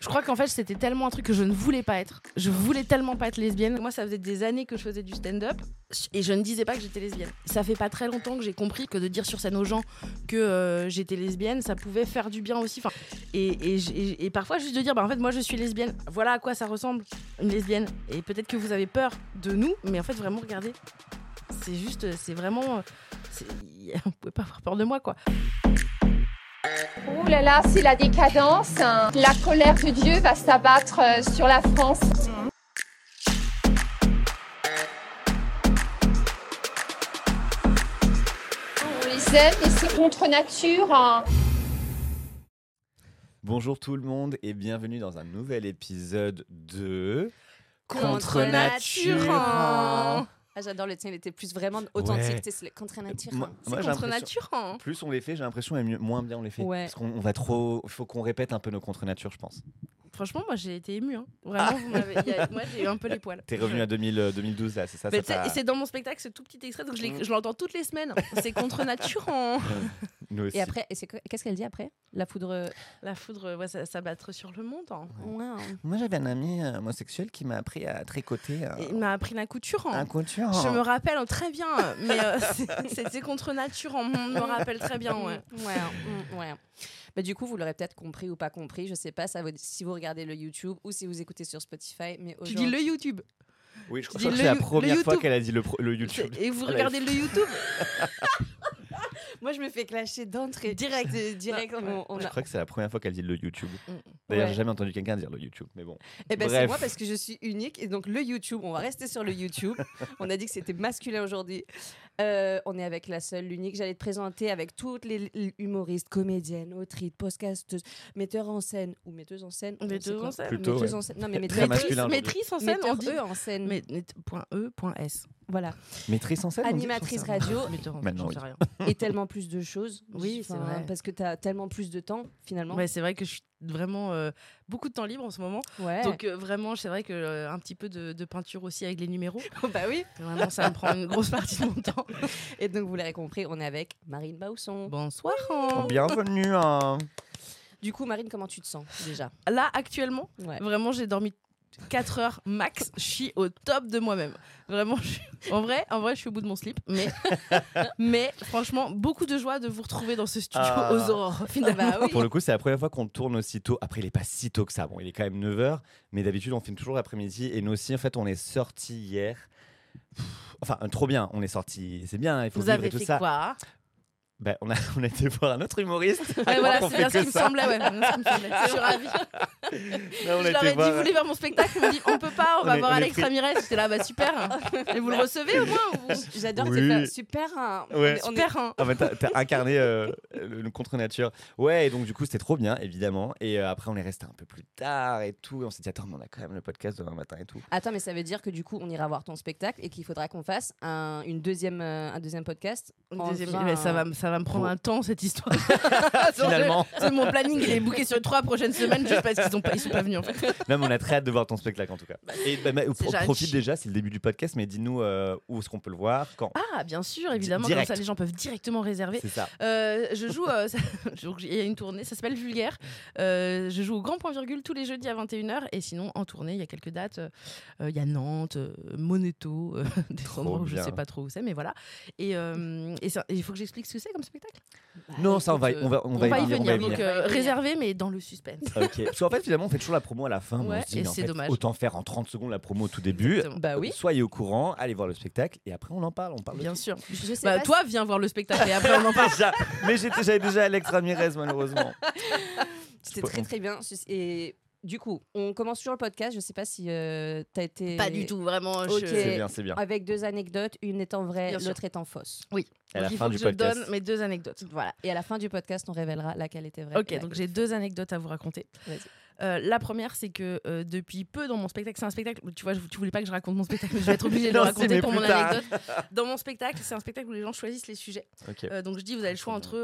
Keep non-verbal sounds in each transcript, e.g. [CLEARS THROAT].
Je crois qu'en fait, c'était tellement un truc que je ne voulais pas être. Je voulais tellement pas être lesbienne. Moi, ça faisait des années que je faisais du stand-up et je ne disais pas que j'étais lesbienne. Ça fait pas très longtemps que j'ai compris que de dire sur scène aux gens que euh, j'étais lesbienne, ça pouvait faire du bien aussi. Et, parfois, juste de dire, bah, en fait, moi, je suis lesbienne. Voilà à quoi ça ressemble, une lesbienne. Et peut-être que vous avez peur de nous, mais en fait, vraiment, regardez. C'est juste, c'est vraiment. Vous [LAUGHS] pouvez pas avoir peur de moi, quoi. Ouh là là, c'est la décadence. hein. La colère de Dieu va s'abattre euh, sur la France. On les aime et c'est contre nature. hein. Bonjour tout le monde et bienvenue dans un nouvel épisode de Contre nature. Hein. Ah, j'adore le tien, il était plus vraiment authentique. Ouais. C'est le contre nature. Moi- hein. C'est j'ai contre l'impression- nature. hein. Plus on les fait, j'ai l'impression, et mieux- moins bien on les fait. Ouais. Parce qu'on on va trop. Il faut qu'on répète un peu nos contre-natures, je pense. Franchement, moi, j'ai été émue. hein. Vraiment, vous m'avez- il y a- [LAUGHS] moi, j'ai eu un peu les poils. T'es revenu à 2000, euh, 2012 là, c'est ça, c'est dans mon spectacle, ce tout petit extrait, donc je je l'entends toutes les semaines. C'est contre nature. [LAUGHS] Nous aussi. Et après, et c'est quoi- qu'est-ce qu'elle dit après? La foudre. La foudre, ouais, ça, ça battre sur le monde. hein. Wow. Moi j'avais un ami euh, homosexuel qui m'a appris à tricoter euh, il m'a appris la couture. hein. un couture. Je me rappelle euh, très bien, mais euh, [LAUGHS] c'est- c'était contre nature. hein. Je me rappelle très bien. Ouais. Ouais, mm, ouais. Bah, du coup, vous l'aurez peut-être compris ou pas compris. Je sais pas ça vous- si vous regardez le YouTube ou si vous écoutez sur Spotify. Mais Tu dis aujourd'hui- le YouTube. Oui, je crois que c'est la première fois YouTube. qu'elle a dit le, pro- le YouTube. Et vous regardez le YouTube [LAUGHS] Moi, je me fais clasher d'entrée. Direct. [LAUGHS] direct. on- on Je a- crois que c'est la première fois qu'elle dit le YouTube. Mm. D'ailleurs, Ouais. j'ai jamais entendu quelqu'un dire le YouTube, mais bon. Eh ben c'est moi parce que je suis unique et donc le YouTube, on va rester sur le YouTube. [LAUGHS] on a dit que c'était masculin aujourd'hui. Euh, on est avec la seule, l'unique. J'allais te présenter avec toutes les l- humoristes, comédiennes, autrices, podcasteuses, metteurs en scène ou metteuses en scène. Metteuses en scène. Plutôt, Metteuses ouais. en scène. Non mais metteuses masculin. Maîtrise en scène, on metteurs dit. eux en scène. Mais, mais- point E, point S. Voilà. Maîtrise en scène on Animatrice radio [LAUGHS] Metteur en- Maintenant, oui. et tellement plus de choses. Oui, c'est vrai. Parce que tu as tellement plus de temps finalement. Ouais, c'est vrai que je suis vraiment euh, beaucoup de temps libre en ce moment. Ouais. Donc euh, vraiment, c'est vrai que euh, un petit peu de, de peinture aussi avec les numéros. [LAUGHS] bah oui. Vraiment, ça me prend une grosse [LAUGHS] partie de mon temps. Et donc vous l'aurez compris, on est avec Marine Bausson. Bonsoir. Oh, hein. Bienvenue. hein. Du coup, Marine, comment tu te sens déjà? Là, actuellement, Ouais. vraiment, j'ai dormi 4 heures max. Je suis au top de moi-même. Vraiment, je suis- en vrai, en vrai, je suis au bout de mon slip. Mais, [LAUGHS] mais franchement, beaucoup de joie de vous retrouver dans ce studio Ah. aux aurores. Finalement. Bah oui. Pour le coup, c'est la première fois qu'on tourne aussi tôt. Après, il est pas si tôt que ça. Bon, il est quand même 9h, mais d'habitude, on filme toujours l'après-midi. Et nous aussi, en fait, on est sortis hier. Enfin, trop bien. On est sortis. C'est bien, il faut Vous vivre avez et tout fait ça. quoi? Ben, on, a, [LAUGHS] on a été voir un autre humoriste. Ouais, [LAUGHS] voilà, c'est bien ce que qui me ça. semblait. Ouais. Je suis ravie. Là, on Je a leur ai dit, voir- vous voulez voir mon spectacle? Ils m'ont dit, on peut pas, on On va est- voir on Alex pris- Ramirez. J'étais là, bah super. [LAUGHS] Et vous le recevez au moins ou- J'adore, Oui. c'est faire super. hein. On Ouais. Super, hein. Ah bah, t'as, incarné euh, le, le contre-nature. Ouais, et donc du coup, c'était trop bien, évidemment. Et euh, après, on est resté un peu plus tard et tout. Et on s'est dit, attends, mais on a quand même le podcast demain matin et tout. Attends, mais ça veut dire que du coup, on ira voir ton spectacle et qu'il faudra qu'on fasse un, une deuxième, euh, un deuxième podcast. Une en deuxième- faisant mais ça va, me- ça va me prendre un temps cette histoire. [LAUGHS] [LAUGHS] Finalement. C'est mon planning, il est booké sur les trois prochaines semaines juste parce qu'ils ils sont pas venus en fait. [LAUGHS] Mais on a très hâte de voir ton spectacle en tout cas. Et bah, bah, pro- déjà profite déjà, c'est le début du podcast, mais dis-nous euh, où est-ce qu'on peut le voir, quand. Ah, bien sûr, évidemment, Direct. comme ça les gens peuvent directement réserver. C'est ça. Euh, je joue, euh, ça- donc, il y a une tournée, ça s'appelle Vulgaire. Je joue au Grand Point Virgule tous les jeudis à 21h et sinon en tournée, il y a quelques dates. Il y a Nantes, Moneto, des endroits où je bien. sais pas trop où c'est, mais voilà. Et il faut que j'explique ce que c'est comme spectacle. Bah, Non, ça, on va, on va, on On va y venir, venir, on va y donc venir. euh, réservé, mais dans le suspense. [LAUGHS] Ok. Parce qu'en fait, finalement, on fait toujours la promo à la fin. mais Ouais, on se dit, et mais en fait. Autant faire en 30 secondes la promo au tout début. Exactement. Bah oui. Soyez au courant, allez voir le spectacle et après on en parle. On parle Bien sûr. Je sais Bah, pas toi, viens voir le spectacle et après on en [LAUGHS] parle. Déjà, mais j'étais- j'avais déjà Alex Ramirez malheureusement. C'était très très bien. Et du coup, on commence toujours le podcast. Je sais pas si tu as été. Pas du tout, vraiment. je- Ok. C'est bien, c'est bien. Avec deux anecdotes, une étant vraie, l'autre étant fausse. Oui. À la Donc, il fin faut du que je podcast. donne mes deux anecdotes. Voilà. Et à la fin du podcast, on révélera laquelle était vraie. Ok, donc j'ai deux anecdotes à vous raconter. Vas-y. Euh, la première, c'est que euh, depuis peu dans mon spectacle, c'est un spectacle, tu vois, je- tu voulais pas que je raconte mon spectacle, mais je vais être obligée de [LAUGHS] le raconter pour mon anecdote. Dans mon spectacle, c'est un spectacle où les gens choisissent les sujets. Euh, donc je dis, vous avez le choix entre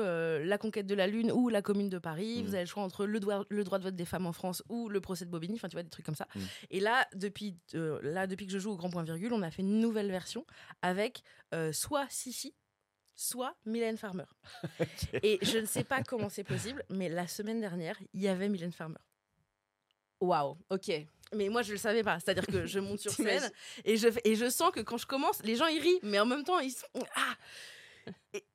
la conquête de la Lune ou la commune de Paris. Mm. Vous avez le choix entre le droit, le droit de vote des femmes en France ou le procès de Bobigny. Enfin, tu vois, des trucs comme ça. Mm. Et là depuis, là, depuis que je joue au Grand Point Virgule, on a fait une nouvelle version avec soit Sissi, soit Mylène Farmer. [LAUGHS] Et je ne sais pas comment c'est possible, mais la semaine dernière, il y avait Mylène Farmer. Waouh, ok. Mais moi, je le savais pas. C'est-à-dire que je monte [LAUGHS] sur scène et je, et je sens que quand je commence, les gens ils rient, mais en même temps ils sont ah.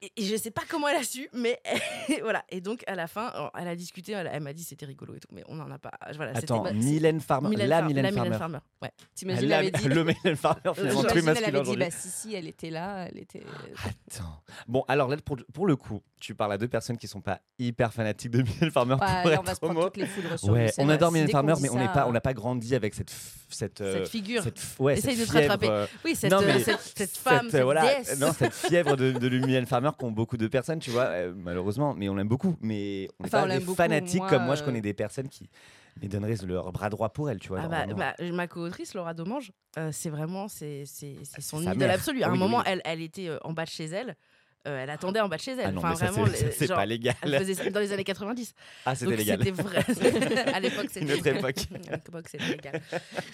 Et, et- je sais pas comment elle a su, mais [LAUGHS] voilà. Et donc à la fin, elle a discuté, elle, elle m'a dit c'était rigolo et tout, mais on en a pas. Voilà. c'était- Attends, Mylène Farmer, Mylène la Far- Mylène la Farmer. Mylène Farmer. Ouais. T'imagines, elle avait dit. [LAUGHS] Le Mylène Farmer, finalement, J'imagine, truc J'imagine, elle masculin avait dit, bah si, si, elle était là, elle était. Attends. Bon, alors là, pour, pour le coup, tu parles à deux personnes qui sont pas hyper fanatiques de [LAUGHS] Mylène Farmer Ouais, pour là, on être va se homo. prendre toutes les foudres sur Ouais, lui, c'est on adore Mylène Farmer, mais on pas, euh, n'a pas grandi avec cette, f- cette, euh, Cette figure. cette ouais, Essaye cette de te rattraper. euh, Oui, cette, euh, cette, cette femme, cette, cette euh, voilà, déesse. non, cette fièvre de, de Mylène Farmer qu'ont beaucoup de personnes, tu vois, euh, malheureusement, mais on l'aime beaucoup. Mais on n'est Enfin, on pas l'aime des beaucoup, fanatiques moi, comme moi, je euh, connais des personnes qui mais donneraient leur bras droit pour elle, tu vois. Ah genre bah, vraiment. bah, ma co-autrice Laura Domange, euh, c'est vraiment c'est c'est c'est son sa idole mère. absolue. À un Oui, moment, oui. elle, elle était euh, en bas de chez elle. Euh, elle attendait en bas de chez elle. ah non, enfin, vraiment, c'est- pas légal. Elle faisait ça dans les années 90. Ah, c'était légal. c'était vrai. [LAUGHS] à l'époque, c'était Une autre époque. [LAUGHS] À l'époque, c'était légal.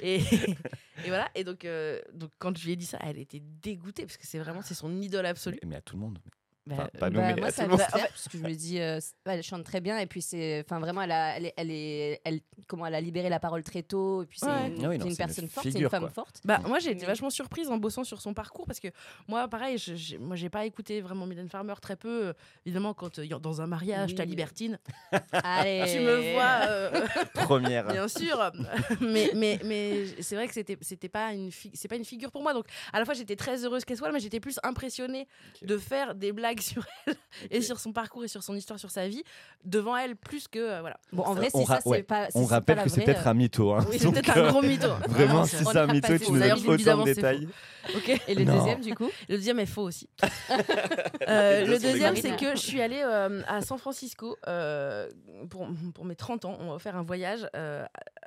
Et, [LAUGHS] et voilà. Et donc, euh, donc, quand je lui ai dit ça, elle était dégoûtée parce que c'est vraiment c'est son idole absolue. Mais à tout le monde. Bah, Enfin, pas nous, Bah, mais moi, à ça tout me le parce que je me dis, euh, elle chante très bien, et puis c'est, enfin vraiment, elle a, elle, est- elle est, elle, comment elle a libéré la parole très tôt, et puis c'est Ouais. une, Ah oui, c'est non, une c'est une personne forte, c'est une figure, femme quoi. forte. Bah, moi, j'ai été vachement surprise en bossant sur son parcours parce que moi, pareil, je, j'ai- moi, j'ai pas écouté vraiment Mylène Farmer très peu. évidemment, quand euh, dans un mariage, Oui. t'as libertine, [LAUGHS] Allez. tu me vois, euh, [LAUGHS] [LAUGHS] Première. bien sûr. mais mais, mais c'est vrai que c'était, c'était pas une fi- c'est pas une figure pour moi. Donc, à la fois, j'étais très heureuse qu'elle soit là, mais j'étais plus impressionnée de faire des blagues sur elle [LAUGHS] et sur son parcours et sur son histoire, sur sa vie, devant elle, plus que. euh, voilà. Bon, en vrai, On si ça, c'est ouais. pas. si On c'est pas rappelle la que c'est peut-être un mytho. Hein. Oui, c'est peut-être euh, un gros mytho. [LAUGHS] Vraiment, c'est- si c'est un mytho, tu nous donnes autant de détails. Ok. Et le Non. deuxième, du coup Le deuxième est faux aussi. [LAUGHS] Euh, le deuxième, c'est que je suis allée euh, à San Francisco euh, pour, pour mes 30 ans. On va faire un voyage euh,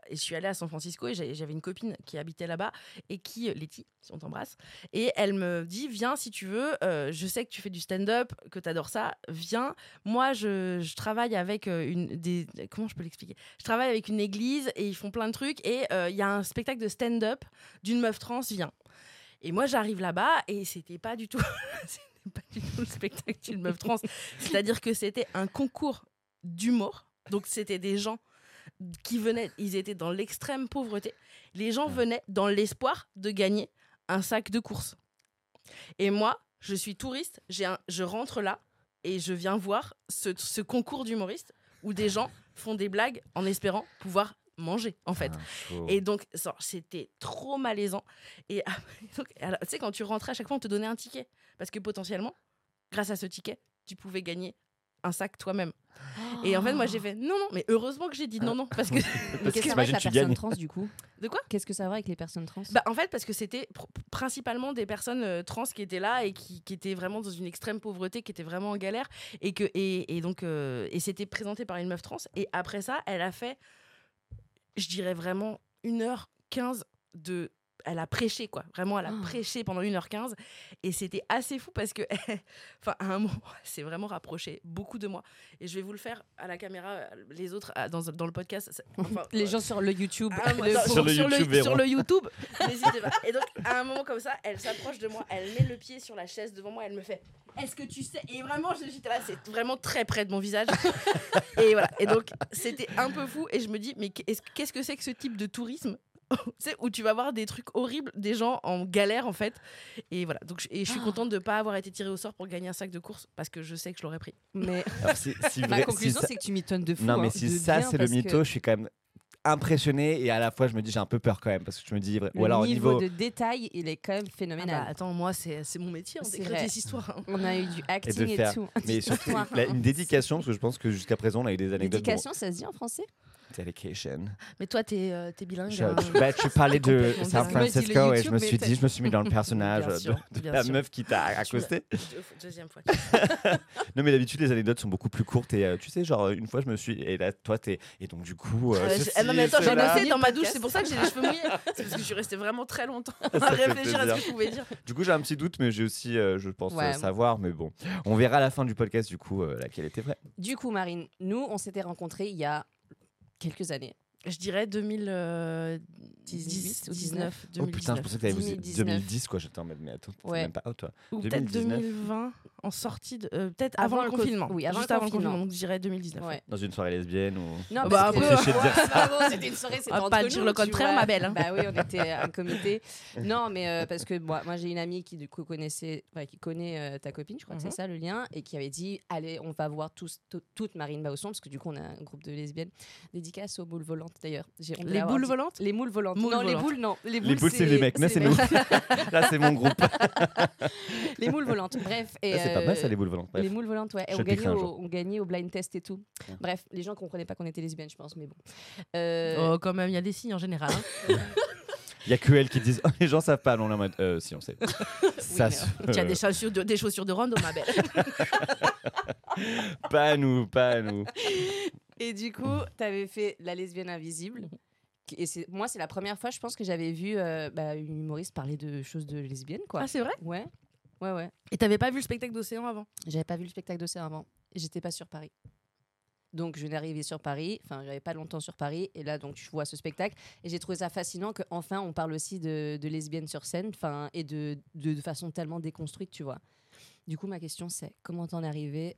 et je suis allée à San Francisco et j'avais une copine qui habitait là-bas et qui, Letty, si on t'embrasse, et elle me dit Viens si tu veux, euh, je sais que tu fais du stand-up, que tu adores ça, viens. Moi, je, je travaille avec euh, une. Des, comment je peux l'expliquer? Je travaille avec une église et ils font plein de trucs et euh, il y a un spectacle de stand-up d'une meuf trans, viens. Et moi, j'arrive là-bas et c'était pas du tout, [LAUGHS] c'était pas du tout le spectacle d'une meuf trans. C'est-à-dire que c'était un concours d'humour. Donc, c'était des gens qui venaient, ils étaient dans l'extrême pauvreté. Les gens venaient dans l'espoir de gagner un sac de course. Et moi, je suis touriste, j'ai un, je rentre là et je viens voir ce, ce concours d'humoristes où des gens font des blagues en espérant pouvoir manger, en fait. Ah. Et donc, ça, c'était trop malaisant. Et [LAUGHS] alors, tu sais, quand tu rentrais, à chaque fois, on te donnait un ticket. Parce que potentiellement, grâce à ce ticket, tu pouvais gagner un sac toi-même. Et en fait, moi, j'ai fait non, non, mais heureusement que j'ai dit non, non, parce que. Mais [LAUGHS] Parce qu'est-ce que ça va avec la personne trans du coup De quoi? Qu'est-ce que ça va avec les personnes trans? Bah, en fait, parce que c'était pr- principalement des personnes euh, trans qui étaient là et qui, qui étaient vraiment dans une extrême pauvreté, qui étaient vraiment en galère. Et, que, et, et donc, euh, et c'était présenté par une meuf trans. Et après ça, elle a fait, je dirais vraiment, 1h15 de. Elle a prêché, quoi. Vraiment, elle a Oh. prêché pendant 1h15. Et c'était assez fou parce que, [LAUGHS] enfin, à un moment, [LAUGHS] s'est vraiment rapprochée beaucoup de moi. Et je vais vous le faire à la caméra, les autres à- dans, dans le podcast. c'est- [LAUGHS] enfin, Les euh, gens sur le YouTube. ah, moi, le- non, Sur le YouTube, verront. sur le YouTube, n'hésitez pas. Et donc, à un moment comme ça, elle s'approche de moi, elle met le pied sur la chaise devant moi, elle me fait Est-ce que tu sais? Et vraiment, je- j'étais là, c'est vraiment très près de mon visage. et voilà. Et donc, c'était un peu fou. Et je me dis Mais qu'est-ce que c'est que ce type de tourisme? [LAUGHS] sais, où tu vas voir des trucs horribles, des gens en galère en fait. Et voilà. Donc, je- et je suis contente de ne pas avoir été tirée au sort pour gagner un sac de course parce que je sais que je l'aurais pris. Mais Alors, [LAUGHS] si- si ma vrai- si conclusion, ça- c'est que tu m'étonnes de fou. Non, mais hein, si de ça, c'est le que mytho, je suis quand même impressionné et à la fois, je me dis, j'ai un peu peur quand même parce que je me dis, Le ou alors au niveau, niveau. de détail, il est quand même Ah bah, phénoménal. attends, moi, c'est c'est mon métier, hein, C'est d'écrire vrai. des histoires. hein. On a eu du acting et, faire- tout. Mais [LAUGHS] surtout, la- une dédication, parce que je pense que jusqu'à présent, on a eu des anecdotes. Dédication, ça se dit en français? Dedication. Mais toi, t'es euh, t'es bilingue. Je, hein. tu, bah, tu parlais de San je Francisco et je me suis dit, je me suis mis dans le personnage Bien de, sûr, de bien la sûr. meuf qui t'a accosté. Deux- Deuxième fois. [LAUGHS] Non, mais d'habitude, les anecdotes sont beaucoup plus courtes. Et euh, tu sais, genre, une fois, je me suis. Et là, toi, t'es. Et donc, du coup. euh, je- ceci, ah non, mais attends, j'ai bossé dans ma douche, podcast. c'est pour ça que j'ai les cheveux mouillés. [LAUGHS] C'est parce que je suis restée vraiment très longtemps à réfléchir à ce que je pouvais dire. Du coup, j'ai un petit doute, mais j'ai aussi, euh, je pense, Ouais. euh, savoir. Mais bon, on verra à la fin du podcast, du coup, euh, laquelle était vraie. Du coup, Marine, nous, on s'était rencontrés il y a quelques années. Je dirais 2010 ou 19. Oh putain, je pensais que t'avais 2019. 2010, quoi. J'étais en mode, mais attends, Ouais. même pas out, toi. Ou peut-être 2019. 2020, en sortie de. euh, peut-être avant, Avant le le co- confinement. oui, avant Juste le avant le confinement. Donc je dirais 2019. Ouais. Dans une soirée lesbienne ou. Non, bah, parce après, que- cliché de dire Ah [LAUGHS] bon, c'était une soirée, c'était entre pas nous, dire le contraire, ma belle, hein. Bah oui, on était un comité. [LAUGHS] Non, mais euh, parce que moi, moi j'ai une amie qui du coup connaissait, enfin, qui connaît euh, ta copine, je crois que Mhm. c'est ça le lien, et qui avait dit allez, on va voir tous, toute Marine Bausson, parce que du coup on a un groupe de lesbiennes. Dédicace aux boules volantes d'ailleurs. Les boules dit- volantes Les moules volantes. Moules non, les boules non. Les boules, Les boules, c'est les mecs. Là, c'est nous. [LAUGHS] Là, c'est mon groupe. [LAUGHS] les moules volantes. Bref. Et, c'est pas mal, ça, euh, les boules volantes. Bref. Les moules volantes, ouais. Et on gagnait, au, jour. on gagnait au blind test et tout. Bref, les gens comprenaient pas qu'on était lesbiennes, je pense, mais bon. Euh, Oh, quand même, il y a des signes en général. hein. [LAUGHS] Il y a que elles qui disent, oh, les gens savent pas. Non, là, en mode, euh, si, on sait. [LAUGHS] ça, se- Tu as des chaussures de, des chaussures de rando, ma belle. [LAUGHS] pas à nous, pas à nous. Et du coup, tu avais fait La lesbienne invisible. Et c'est- moi, c'est la première fois, je pense, que j'avais vu euh, bah, une humoriste parler de choses de lesbiennes, quoi. Ah, c'est vrai? Ouais, ouais, ouais. Et t'avais pas vu le spectacle d'Océan avant? J'avais pas vu le spectacle d'Océan avant. Et j'étais pas sur Paris. Donc, je venais d'arriver sur Paris. Enfin, j'avais pas longtemps sur Paris. Et là, donc, je vois ce spectacle. Et j'ai trouvé ça fascinant qu'enfin, on parle aussi de, de lesbiennes sur scène. Enfin, et de, de, façon tellement déconstruite, tu vois. Du coup, ma question, c'est comment t'en es arrivé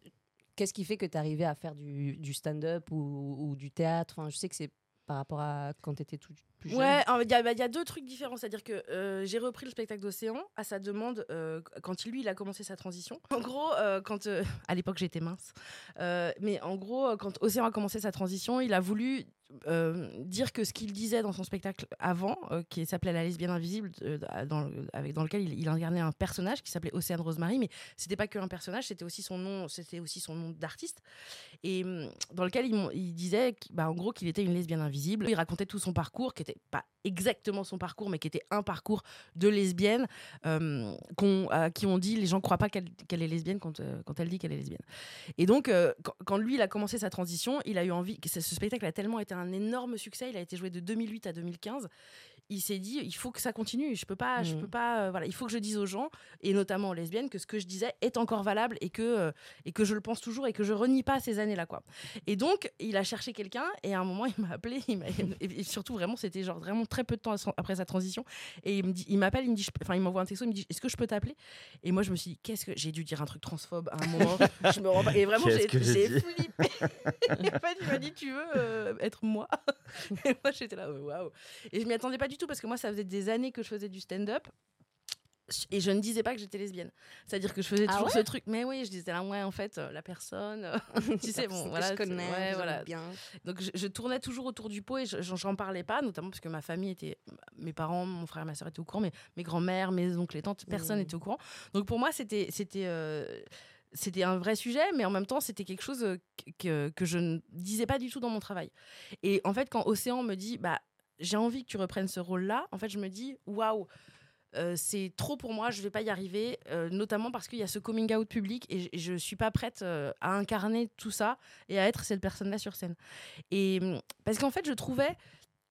Qu'est-ce qui fait que t'es arrivé à faire du, du stand-up ou, ou du théâtre? Enfin, je sais que c'est par rapport à quand t'étais tout plus jeune. Ouais, il y, a- bah, il y a deux trucs différents. C'est-à-dire que euh, j'ai repris le spectacle d'Océan à sa demande euh, quand lui, il a commencé sa transition. En gros, euh, quand. euh, [LAUGHS] à l'époque, j'étais mince. Mais en gros, quand Océan a commencé sa transition, il a voulu. euh, dire que ce qu'il disait dans son spectacle avant, euh, qui s'appelait La lesbienne invisible, euh, dans, avec, dans lequel il, il incarnait un personnage qui s'appelait Océane Rosemary, mais c'était pas que un personnage, c'était aussi son nom, c'était aussi son nom d'artiste, et hum, dans lequel il, disait, bah, en gros, qu'il était une lesbienne invisible. Il racontait tout son parcours, qui était pas exactement son parcours, mais qui était un parcours de lesbienne, euh, qu'on- à qui on dit les gens croient pas qu'elle est lesbienne quand, euh, quand elle dit qu'elle est lesbienne. Et donc, euh, quand, lui, il a commencé sa transition, il a eu envie. ce spectacle a tellement été un énorme succès. Il a été joué de 2008 à 2015. Il s'est dit, il faut que ça continue. Je peux pas, je Mhm. peux pas. euh, voilà, il faut que je dise aux gens et notamment aux lesbiennes que ce que je disais est encore valable et que euh, et que je le pense toujours et que je renie pas ces années-là, quoi. Et donc, il a cherché quelqu'un et à un moment, il m'a appelé. Il m'a- et surtout, vraiment, c'était genre vraiment très peu de temps après sa transition. Et il me dit, il m'appelle, il me dit, enfin, il m'envoie un texto, il me dit, est-ce que je peux t'appeler? Et moi, je me suis dit, qu'est-ce que j'ai dû dire un truc transphobe à un moment Je me rends pas- Et vraiment, j'ai j'ai j'ai flippé. et [LAUGHS] en fait, il m'a dit, tu veux euh, être moi? [LAUGHS] Et moi, j'étais là, waouh. Et je m'y attendais pas du tout parce que moi, ça faisait des années que je faisais du stand-up. Et je ne disais pas que j'étais lesbienne. C'est-à-dire que je faisais Ah toujours ouais ce truc. Mais oui, je disais là, ouais, en fait, euh, la personne. euh, [LAUGHS] tu sais, bon, voilà. je connais, ouais, j'aime voilà. bien. Donc je, je tournais toujours autour du pot et je- j'en parlais pas, notamment parce que ma famille était, mes parents, mon frère, ma soeur étaient au courant, mais mes grands-mères, mes oncles et tantes, personne Mhm. n'était au courant. Donc pour moi, c'était, c'était, euh, c'était un vrai sujet, mais en même temps, c'était quelque chose que, que je ne disais pas du tout dans mon travail. Et en fait, quand Océan me dit, bah, j'ai envie que tu reprennes ce rôle-là, en fait, je me dis, waouh, euh, c'est trop pour moi, je vais pas y arriver, euh, notamment parce qu'il y a ce coming out public et je, je suis pas prête euh, à incarner tout ça et à être cette personne-là sur scène. Et hum, parce qu'en fait, je trouvais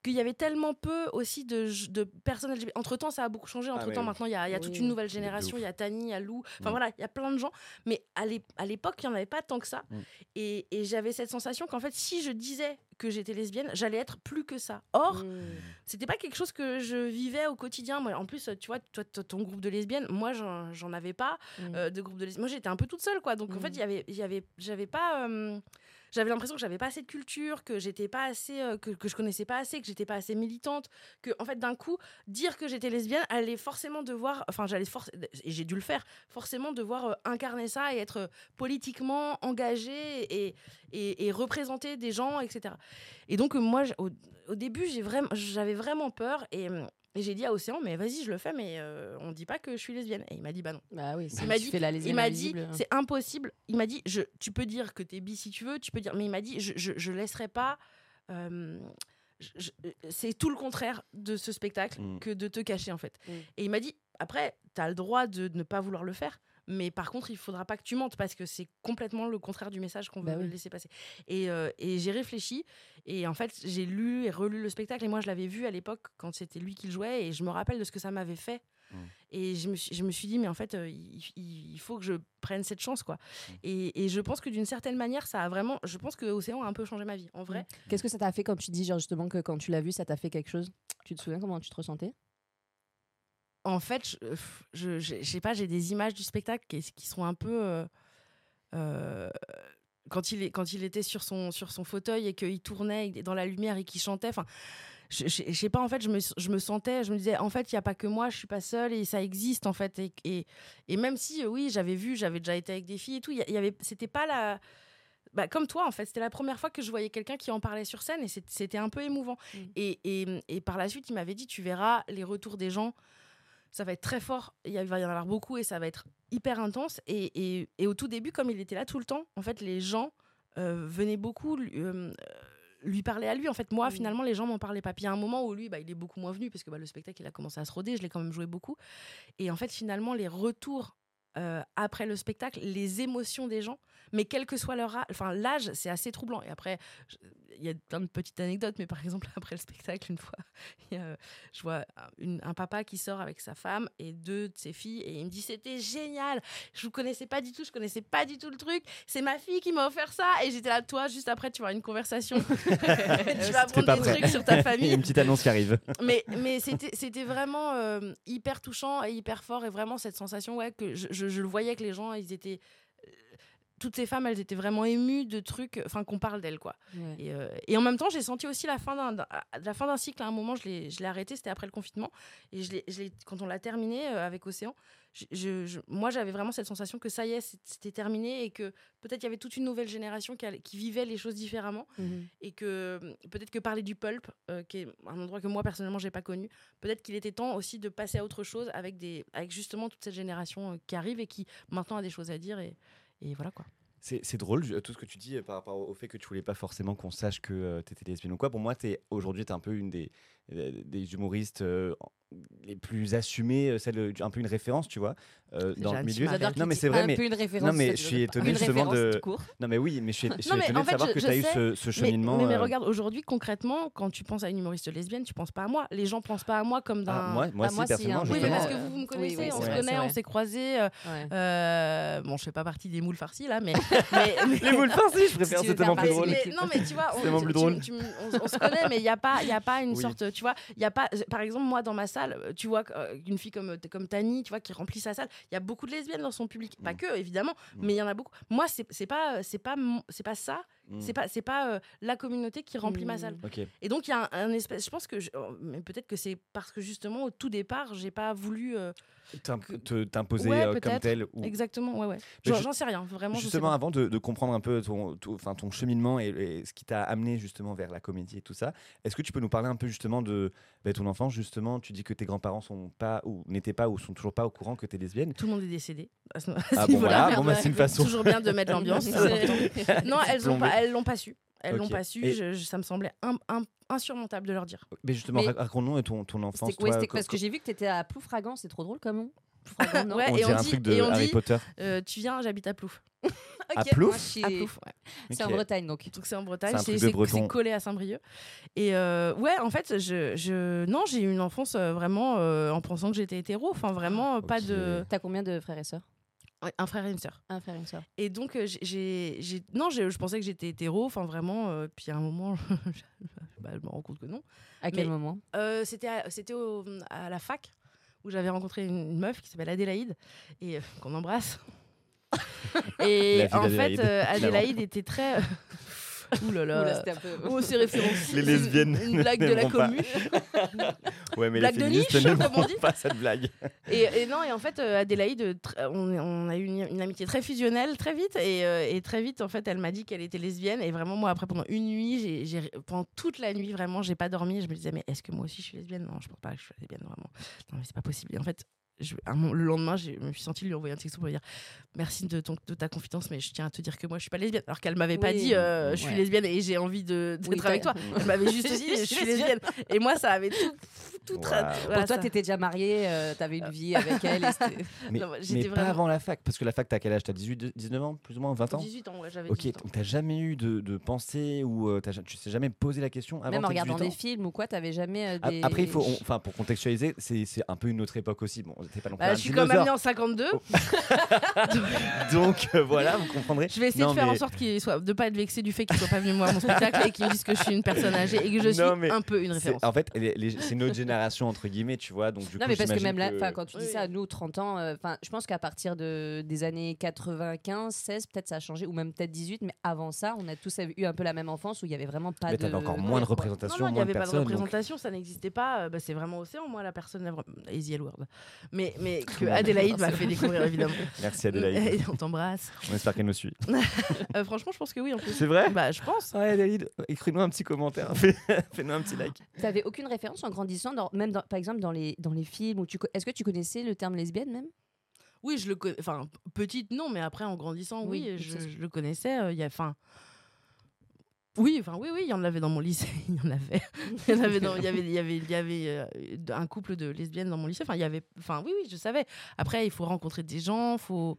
qu'il y avait tellement peu aussi de, de personnes LGBT. Entre temps, ça a beaucoup changé. Entre temps, ouais. maintenant, il y a, il y a toute une nouvelle génération. Il y a Tani, il y a Lou. Enfin Mm. voilà, il y a plein de gens. Mais à l'é- à l'époque, il n'y en avait pas tant que ça. Mm. Et, et j'avais cette sensation qu'en fait, si je disais que j'étais lesbienne, j'allais être plus que ça. Or, Mm. c'était pas quelque chose que je vivais au quotidien. Moi, en plus, tu vois, toi, ton groupe de lesbiennes, moi, j'en avais pas Mm. euh, de groupe de lesbiennes. Moi, j'étais un peu toute seule, quoi. Donc, en fait, il y avait, il y avait, j'avais pas. euh, j'avais l'impression que j'avais pas assez de culture, que j'étais pas assez, euh, que, je connaissais pas assez, que j'étais pas assez militante, que en fait d'un coup dire que j'étais lesbienne allait forcément devoir, enfin j'allais et j'ai dû le faire, forcément devoir euh, incarner ça et être euh, politiquement engagée et, et, représenter des gens, etc. Et donc moi au, début j'avais vraiment peur et, euh, et j'ai dit à Océan mais vas-y je le fais mais euh, on dit pas que je suis lesbienne et il m'a dit bah non. Bah oui, Il m'a dit- fais la Il m'a dit, hein. c'est impossible. Il m'a dit, je, tu peux dire que t'es bi si tu veux, tu peux dire, mais il m'a dit, je, je, je laisserai pas. euh, je- c'est tout le contraire de ce spectacle Mm. que de te cacher en fait. Mm. Et il m'a dit, après, t'as le droit de ne pas vouloir le faire. Mais par contre, il faudra pas que tu mentes parce que c'est complètement le contraire du message qu'on Bah veut oui. laisser passer. Et, euh, et j'ai réfléchi et en fait, j'ai lu et relu le spectacle et moi, je l'avais vu à l'époque quand c'était lui qui le jouait et je me rappelle de ce que ça m'avait fait. Mm. Et je me, suis, je me suis dit, mais en fait, euh, il, faut que je prenne cette chance, quoi. Mm. Et, et je pense que d'une certaine manière, ça a vraiment. Je pense que Océan a un peu changé ma vie, en vrai. Qu'est-ce que ça t'a fait quand tu dis genre justement que quand tu l'as vu, ça t'a fait quelque chose? Tu te souviens comment tu te ressentais? En fait, je, euh, je, sais pas, j'ai des images du spectacle qui, qui sont un peu. euh, euh, quand, il est, quand il était sur son, sur son fauteuil et qu'il tournait dans la lumière et qu'il chantait, enfin. Je, sais pas, en fait, je me, je me sentais, je me disais, en fait, il n'y a pas que moi, je suis pas seule et ça existe, en fait. Et, et, et même si, oui, j'avais vu, j'avais déjà été avec des filles et tout, y avait, c'était pas la. Bah, comme toi, en fait, c'était la première fois que je voyais quelqu'un qui en parlait sur scène et c'était un peu émouvant. Mm. Et, et, et par la suite, il m'avait dit, tu verras les retours des gens, ça va être très fort, il va y en avoir beaucoup et ça va être hyper intense. Et, et, et au tout début, comme il était là tout le temps, en fait, les gens euh, venaient beaucoup lui, euh, lui parler à lui. En fait, moi, Mm. finalement, les gens m'en parlaient pas. Puis il y a un moment où lui, bah, il est beaucoup moins venu parce que bah, le spectacle, il a commencé à se roder, je l'ai quand même joué beaucoup. Et en fait, finalement, les retours euh, après le spectacle, les émotions des gens, mais quel que soit leur âge, enfin l'âge, c'est assez troublant. Et après, il y a plein de petites anecdotes, mais par exemple, [LAUGHS] après le spectacle, une fois, [LAUGHS] y a, je vois une- un papa qui sort avec sa femme et deux de ses filles, et il me dit C'était génial, je vous connaissais pas du tout, je connaissais pas du tout le truc, c'est ma fille qui m'a offert ça. Et j'étais là, toi, juste après, tu vas une conversation, [LAUGHS] tu vas apprendre des prêt. trucs sur ta Il y a famille une petite annonce qui arrive. mais mais c'était vraiment euh, hyper touchant et hyper fort et vraiment cette sensation ouais que je, je- je le voyais que les gens ils étaient euh, toutes ces femmes elles étaient vraiment émues de trucs enfin qu'on parle d'elles quoi Ouais. et, euh, et en même temps j'ai senti aussi la fin d'un la fin d'un cycle à un moment je l'ai je l'ai arrêté c'était après le confinement et je l'ai je l'ai- quand on l'a terminé euh, avec Océan je, je- je- moi j'avais vraiment cette sensation que ça y est c'était terminé et que peut-être il y avait toute une nouvelle génération qui, allait- qui vivait les choses différemment Mhm. et que euh, peut-être que parler du pulp, euh, qui est un endroit que moi personnellement j'ai pas connu, peut-être qu'il était temps aussi de passer à autre chose avec des, avec justement toute cette génération qui arrive et qui maintenant a des choses à dire et, et voilà quoi. C'est drôle, tout ce que tu dis euh, par rapport au fait que tu voulais pas forcément qu'on sache que tu étais lesbienne ou quoi. Pour moi, aujourd'hui, tu es un peu une des, euh, des humoristes euh, les plus assumées, euh, celle, euh, un peu une référence, tu vois, euh, dans le milieu. Non, mais c'est vrai, un mais- peu une référence. non, mais je tu suis étonné une justement référence de-. Non, mais oui, mais je suis, [LAUGHS] je suis Non, mais étonné de savoir je- que tu as eu ce, cheminement. mais, mais euh, regarde, aujourd'hui concrètement, quand tu penses à une humoriste lesbienne, tu penses pas à moi. Les gens pensent pas à moi comme d'un. ah, moi, moi, Ah, si, moi, si, personnellement, hein. oui, mais parce que euh, vous, vous me connaissez, oui, on se connaît, on s'est croisés. euh, euh, bon, je fais pas partie des moules farcis là, [LAUGHS] mais. Les moules farcis, je préfère, c'est tellement plus drôle. non, mais tu vois, C'est on, se connaît, mais il n'y a pas, il y a pas une sorte, tu vois, il y a pas, par exemple, moi dans ma salle, tu vois, euh, une fille comme comme Tani, tu vois, qui remplit sa salle, il y a beaucoup de lesbiennes dans son public, pas Mm. que évidemment, Mm. mais il y en a beaucoup. Moi, c'est pas, c'est pas, pas ça Mm. C'est pas, c'est pas euh, la communauté qui remplit ma salle. Et donc, il y a un, un espèce. Je pense que. je- oh, mais peut-être que c'est parce que justement, au tout départ, j'ai pas voulu. euh, T'imposer Ouais, euh, comme tel. ou- Exactement, ouais, ouais. J'en sais rien, vraiment. Justement, avant de, de comprendre un peu ton, ton- enfin, ton cheminement et, et ce qui t'a amené justement vers la comédie et tout ça, est-ce que tu peux nous parler un peu justement de bah, ton enfance Justement, tu dis que tes grands-parents sont pas ou n'étaient pas ou sont toujours pas au courant que tu es lesbienne. Tout le monde est décédé. [LAUGHS] Ah [LAUGHS] bon, niveau-là. voilà, bon, bah, c'est une [LAUGHS] façon. Toujours bien de mettre l'ambiance. non, elles ont pas, elles l'ont pas su. Elles l'ont pas su. Et- je- je- ça me semblait insurmontable de leur dire. Mais justement, raconte-nous ton, ton enfance. Toi, co- parce que j'ai vu que tu étais à Ploufragan, c'est trop drôle comme nom. Ploufragan, Ouais, on et dirait on un dit- truc de et on Harry dit- Potter. Euh, tu viens, j'habite à Plouf. [LAUGHS] À Plouf ouais. C'est en. Bretagne donc. Donc c'est en Bretagne, C'est collé à Saint-Brieuc. Et euh, ouais, en fait, je, je non, j'ai eu une enfance euh, vraiment euh, en pensant que j'étais hétéro. Enfin, vraiment euh, pas de T'as combien de frères et sœurs? Un frère et une sœur. Un frère et une sœur. Et donc euh, j'ai- non, je pensais que j'étais hétéro. Enfin vraiment. euh, puis à un moment, [LAUGHS] bah, je me rends compte que non. À quel Mais- moment? Euh, c'était à, c'était à la fac où j'avais rencontré une, une meuf qui s'appelle Adélaïde et euh, qu'on embrasse. et en fait, euh. [LAUGHS] Adélaïde était très. Ouh là là. Oula, c'était un peu. Oh, c'est référencé. Les une- lesbiennes Une blague [LAUGHS] de la commune. [LAUGHS] Ouais, mais Blague les de féministes niche, n'aimeront comme on dit. pas cette blague. Et, et non, et en fait, euh, Adélaïde, on, on a eu une, une amitié très fusionnelle très vite. Et, euh, et très vite, en fait, elle m'a dit qu'elle était lesbienne. Et vraiment, moi, après, pendant une nuit, j'ai- pendant toute la nuit, vraiment, j'ai pas dormi. Je me disais, mais est-ce que moi aussi je suis lesbienne? Non, je pense pas que je suis lesbienne, vraiment. Non, mais c'est pas possible. Et en fait, je- un moment- le lendemain, je me suis sentie lui envoyer un texto pour lui dire merci de, ton, de ta confidence, mais je tiens à te dire que moi, je suis pas lesbienne. Alors qu'elle m'avait pas Oui. dit euh, je suis Ouais. lesbienne et j'ai envie de- d'être Oui, avec t'as- toi. Elle m'avait juste dit [LAUGHS] je suis lesbienne. Et moi, ça avait tout. tout voilà, Pour toi, ça- t'étais déjà mariée, euh, t'avais une vie avec elle. [LAUGHS] Mais, Non, mais pas avant la fac, parce que la fac, t'as quel âge? T'as 18, 19 ans, plus ou moins 20 ans? 18 ans, ouais, j'avais Ok, 18 ans. donc t'as jamais eu de, de pensée ou euh, tu t'es jamais posé la question avant Même en regardant 18 ans? des films ou quoi, t'avais jamais euh, des. Après, il faut, on- enfin, pour contextualiser, c'est c'est un peu une autre époque aussi. Bon, pas non plus Bah, un je suis quand même née en 52. [LAUGHS] donc euh, voilà, vous comprendrez. Je vais essayer Non, de faire en sorte qu'il soit, de pas être vexé du fait qu'il soit pas venu voir mon spectacle et qu'il me dise que je suis une personne âgée et que je suis Non, mais un peu une référence. En fait, c'est notre génération entre guillemets, tu vois. Donc du Non, coup, mais parce que même là, que- quand tu dis Oui. ça, nous, 30 ans, euh, enfin, je pense qu'à partir de, des années 95, 16, peut-être ça a changé, ou même peut-être 18, mais avant ça, on a tous eu un peu la même enfance où il y avait vraiment pas Mais de. encore moins de représentation, non, non, il n'y moins de avait pas de donc- représentation, ça n'existait pas. Euh, bah, c'est vraiment Océan, moi, la personne. Easy Edward. Mais, mais que. Adélaïde m'a fait découvrir, évidemment. Merci Adélaïde. [LAUGHS] Et on t'embrasse. On espère qu'elle nous suit. [LAUGHS] Euh, franchement, je pense que oui, en plus. C'est vrai Bah, je pense. Ouais, Adélaïde, écris-nous un petit commentaire. [LAUGHS] Fais- Fais-nous un petit like. T'avais aucune référence en grandissant, dans- même dans- par exemple dans les, dans les films où tu. Est-ce que tu connaissais le terme lesbienne même? Oui, je le connais. Enfin, petite, non, mais après, en grandissant, oui, Oui, je, le connaissais. euh, Il y a. Enfin. Oui, enfin oui, oui, il y en avait dans mon lycée, [LAUGHS] il y en avait, il y en avait, dans- il y avait, il y avait, il y avait euh, un couple de lesbiennes dans mon lycée. Enfin, il y avait, enfin oui, oui, je savais. Après, il faut rencontrer des gens, faut.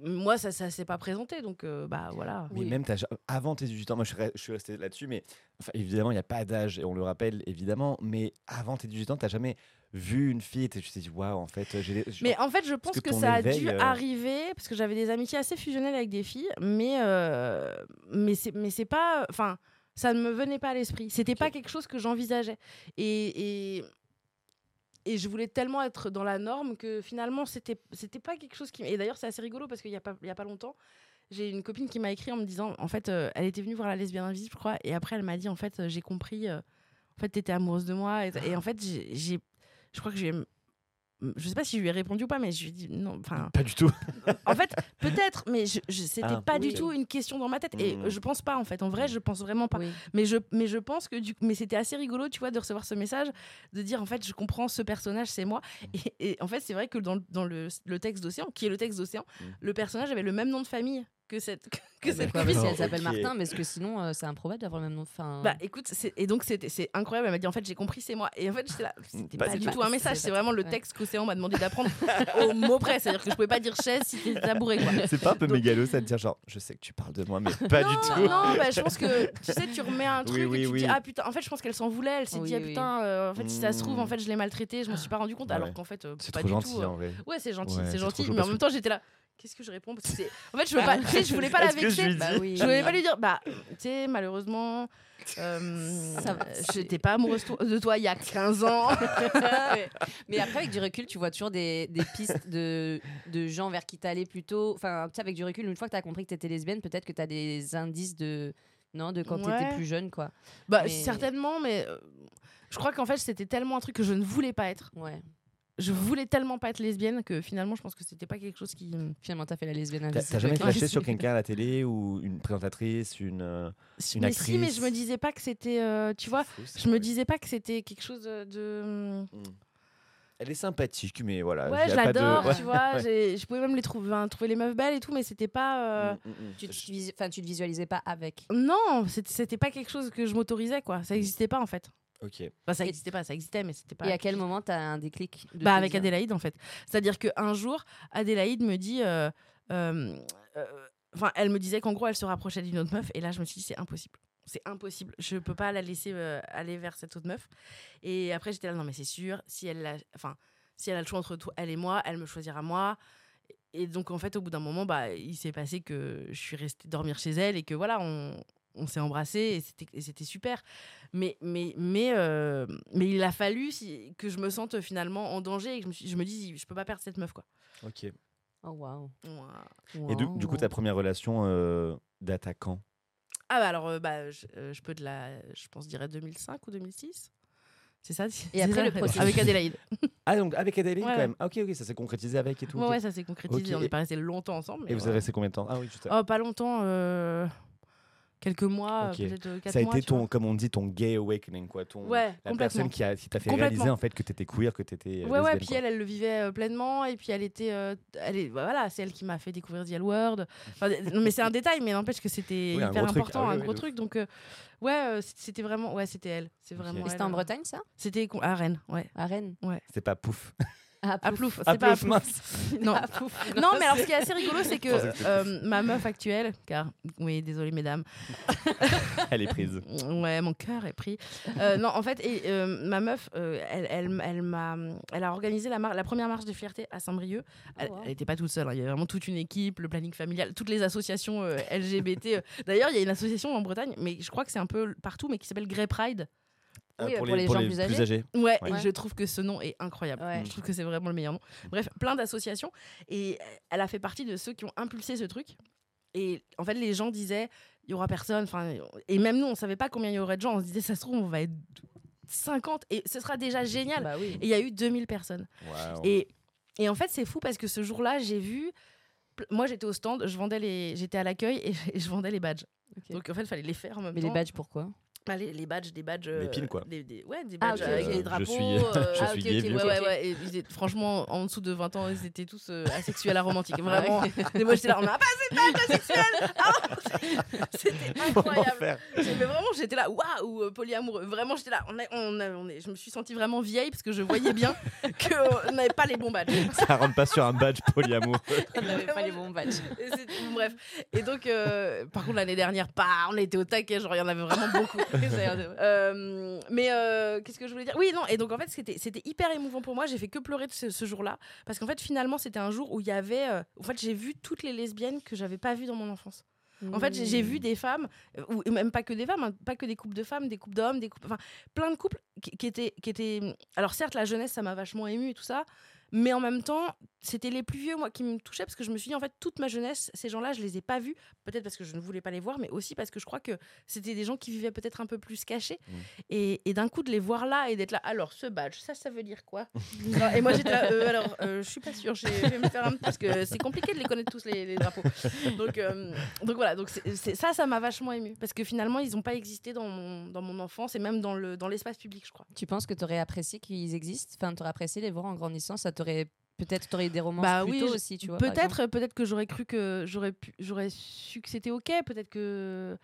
Moi, ça, ça s'est pas présenté, donc euh, bah voilà. Mais même t'as ja- avant tes 18 ans, moi je suis, re- je suis resté là-dessus, mais enfin, évidemment il n'y a pas d'âge et on le rappelle évidemment, mais avant tes 18 ans, t'as jamais vu une fille et tu t'es dit waouh en fait j'ai Mais en fait, je pense que ça a dû euh, arriver parce que j'avais des amitiés assez fusionnelles avec des filles, mais euh, mais c'est mais c'est pas, enfin, ça ne me venait pas à l'esprit. C'était pas quelque chose que j'envisageais et, et et je voulais tellement être dans la norme que finalement c'était c'était pas quelque chose qui. Et d'ailleurs, c'est assez rigolo parce qu'il y a pas il y a pas longtemps. J'ai une copine qui m'a écrit en me disant, en fait, euh, elle était venue voir la lesbienne invisible, je crois, et après elle m'a dit, en fait, j'ai compris, en fait, t'étais amoureuse de moi, et, et en fait, j'ai- je crois que j'ai, je sais pas si je lui ai répondu ou pas, mais je lui ai dit non, enfin, pas du tout. [LAUGHS] en fait, peut-être, mais je, je- c'était Ah, pas oui. du tout une question dans ma tête, et Mm. je pense pas, en fait, en vrai, je pense vraiment pas. Oui. Mais je, mais je pense que du mais c'était assez rigolo, tu vois, de recevoir ce message, de dire en fait, je comprends ce personnage, c'est moi. Et, et en fait, c'est vrai que dans, le- dans le, le texte d'Océan, qui est le texte d'Océan, Mm. le personnage avait le même nom de famille que cette [LAUGHS] que Ah, cette copine. qu'elle s'appelle Ok. Martin, mais est-ce que sinon euh, c'est improbable d'avoir le même nom enfin... Bah écoute, et donc c'était c'est incroyable. Elle m'a dit en fait j'ai compris c'est moi. Et en fait j'étais là, [LAUGHS] c'était Pas pas, du tout. un message, C'est vraiment le ouais. texte qu'Océan m'a demandé d'apprendre [LAUGHS] au mot près. C'est-à-dire que je pouvais pas dire chaise si t'étais tabouré quoi. C'est pas un peu Donc- mégalo ça de dire genre je sais que tu parles de moi mais pas non, du tout. Non, bah, je pense que tu sais, tu remets un truc oui, et tu oui. dis ah putain. En fait, je pense qu'elle s'en voulait. Elle s'est Oui, dit ah putain. euh, en fait, si ça se trouve, en Mm. fait, je l'ai maltraité. Je m'en suis pas rendu compte. Ouais. Alors qu'en fait, euh, C'est pas trop du gentil tout. euh, en vrai. Ouais, c'est gentil, Ouais, c'est gentil. Mais en même temps, j'étais là. Qu'est-ce que je réponds? Parce que c'est- En fait, je, veux pas, tu sais, je voulais pas la Est-ce que je vexer. lui dis? Bah oui. Je voulais pas lui dire, bah, tu sais, malheureusement, euh, j'étais pas amoureuse to- de toi il y a 15 ans. [LAUGHS] [LAUGHS] Ouais. Mais après, avec du recul, tu vois toujours des, des pistes de, de gens vers qui t'allais plutôt. Enfin, tu sais, avec du recul, une fois que t'as compris que t'étais lesbienne, peut-être que t'as des indices de. Non, de quand Ouais. t'étais plus jeune, quoi. bah, Mais- certainement, mais euh, je crois qu'en fait, c'était tellement un truc que je ne voulais pas être. Ouais. Je voulais tellement pas être lesbienne que finalement, je pense que c'était pas quelque chose qui. Finalement, t'as fait la lesbienne T'as t'as jamais flashé sur quelqu'un à la télé ou une présentatrice, une. euh, Une mais si, mais actrice. je me disais pas que c'était. euh, tu vois, fou, ça, je me disais pas que c'était quelque chose de. Mm. Elle est sympathique, mais voilà. Ouais, je de- l'adore, tu vois. [LAUGHS] Ouais. Je pouvais même les trouver, trouver les meufs belles et tout, mais c'était pas. euh, Mm, mm, mm. Tu tu te visualisais pas avec. Non, c'était c'était pas quelque chose que je m'autorisais, quoi. Ça existait pas en fait. Ok. Enfin, ça Et- existait pas, ça existait, mais c'était pas. Et à quel moment t'as un déclic de Bah avec dire- Adélaïde en fait. C'est-à-dire qu'un jour, Adélaïde me dit, euh, euh, euh, enfin, elle me disait qu'en gros, elle se rapprochait d'une autre meuf, et là, je me suis dit, c'est impossible. C'est impossible. Je peux pas la laisser euh, aller vers cette autre meuf. Et après, j'étais là, non mais c'est sûr. Si elle, enfin, si elle a le choix entre toi, elle et moi, elle me choisira moi. Et donc en fait, au bout d'un moment, bah, il s'est passé que je suis restée dormir chez elle et que voilà, on, on s'est embrassés et c'était et c'était super. Mais mais mais euh, mais il a fallu si- que je me sente finalement en danger et que je me, je me dis, je peux pas perdre cette meuf quoi. Ok. Oh, waouh. Et du, du coup, ta première relation euh, d'attaquant Ah bah alors, euh, bah, je, euh, je peux de la, je pense, je dirais 2005 ou 2006. C'est ça c'est après, ça, le [LAUGHS] processus- Avec Adélaïde. Ah, donc avec Adélaïde Ouais, quand même. Ah, ok, ok, ça s'est concrétisé avec et tout. Ouais, ok. ouais, ça s'est concrétisé. On n'est pas resté longtemps ensemble. mais Et vous ouais. avez resté combien de temps? Ah oui, juste Oh, pas longtemps, euh, quelques mois, peut-être euh, quatre Ça a mois. été ton, comme on dit, ton gay awakening, quoi. Ton, Ouais, la personne qui a- qui t'a fait réaliser en fait que t'étais queer, que t'étais. euh, Ouais, ouais, puis quoi. elle, elle le vivait euh, pleinement, et puis elle était, euh, elle est, voilà, c'est elle qui m'a fait découvrir The L Word. Enfin, non, mais c'est un détail, mais n'empêche que c'était Oui, un hyper truc. important, Ah oui, un oui, gros truc. Donc, euh, ouais, euh, c'était vraiment, ouais, c'était elle. C'est vraiment. Et elle, c'était en euh. Bretagne, ça? C'était à Rennes, ouais. À Rennes C'est pas pouf. [LAUGHS] Ah, À pouf. Plouf, Ah, c'est pas à Plouf, Plouf. [LAUGHS] Non. [LAUGHS] Non, mais alors ce qui est assez rigolo, c'est que euh, ma meuf actuelle, car oui, désolée mesdames, [LAUGHS] Elle est prise. ouais, mon cœur est pris. Euh, non, en fait, et, euh, ma meuf, euh, elle, elle, elle m'a, elle a organisé la, mar- la première marche de fierté à Saint-Brieuc. Elle wow. n'était pas toute seule, hein, il y avait vraiment toute une équipe, le planning familial, toutes les associations euh, LGBT. D'ailleurs, il y a une association en Bretagne, mais je crois que c'est un peu partout, mais qui s'appelle Grey Pride. Oui, pour les gens plus âgés. Ouais, Ouais. et je trouve que ce nom est incroyable. Ouais. Je trouve que c'est vraiment le meilleur nom. Bref, plein d'associations. Et elle a fait partie de ceux qui ont impulsé ce truc. Et en fait, les gens disaient, il y aura personne. Enfin, et même nous, on savait pas combien il y aurait de gens. On se disait, ça se trouve, on va être 50 et ce sera déjà génial. Bah oui. Et il y a eu 2000 personnes. Et, et en fait, c'est fou parce que ce jour-là, j'ai vu. Moi, j'étais au stand, je vendais les, j'étais à l'accueil et, et [LAUGHS] je vendais les badges. Donc en fait, il fallait les faire en même Mais temps. les badges, pourquoi? Bah, les, les badges, des badges. Des euh, pins, quoi. Des, des- ouais, des Ah, badges ok, avec des Je drapeaux. suis- euh, [LAUGHS] je ah, suis gay, ok, vieux, ouais, quoi. ouais, ouais. Et ils étaient- franchement, en dessous de 20 ans, ils étaient tous euh, asexuels aromantiques. [LAUGHS] Vraiment. Et moi, j'étais là, on n'a pas assez de badges asexuels [LAUGHS] Ah C'était incroyable. Mais vraiment, j'étais là, waouh, euh, polyamoureux. Vraiment, j'étais là. On a- on a- on est- je me suis sentie vraiment vieille parce que je voyais bien qu'on n'avait pas les bons badges. Ça rentre pas sur un badge polyamour. On n'avait pas les bons badges. Et c'est- bref. Et donc, euh, par contre, l'année dernière, bah, on était au taquet, genre, il y en avait vraiment beaucoup. [LAUGHS] Euh, mais euh, qu'est-ce que je voulais dire? Oui, non, et donc en fait, c'était c'était hyper émouvant pour moi. J'ai fait que pleurer ce, jour-là. Parce qu'en fait, finalement, c'était un jour où il y avait. euh, en fait, j'ai vu toutes les lesbiennes que j'avais pas vues dans mon enfance. En fait, j'ai- vu des femmes, ou même pas que des femmes, hein, pas que des couples de femmes, des couples d'hommes, des couples, enfin, plein de couples qui, qui étaient, qui étaient. Alors certes, la jeunesse, ça m'a vachement ému et tout ça, mais en même temps, c'était les plus vieux moi qui me touchaient parce que je me suis dit en fait toute ma jeunesse, ces gens-là, je les ai pas vus, peut-être parce que je ne voulais pas les voir, mais aussi parce que je crois que c'était des gens qui vivaient peut-être un peu plus cachés. Et, et d'un coup de les voir là et d'être là, alors ce badge, ça, ça veut dire quoi? Non, Et moi j'étais là, euh, alors euh, je suis pas sûre, je vais me faire un parce que c'est compliqué de les connaître tous les, les drapeaux. Donc, euh, donc voilà, donc ça, ça m'a vachement ému parce que finalement ils n'ont pas existé dans mon, dans mon enfance et même dans le dans l'espace public, je crois. Tu penses que tu aurais apprécié qu'ils existent? Enfin, tu aurais apprécié les voir en grandissant Ça t'aurait. Peut-être t'aurais eu des romances Bah plus oui, tôt je- aussi, tu vois. Peut-être, peut-être que j'aurais cru que j'aurais pu, j'aurais su que c'était ok. Peut-être que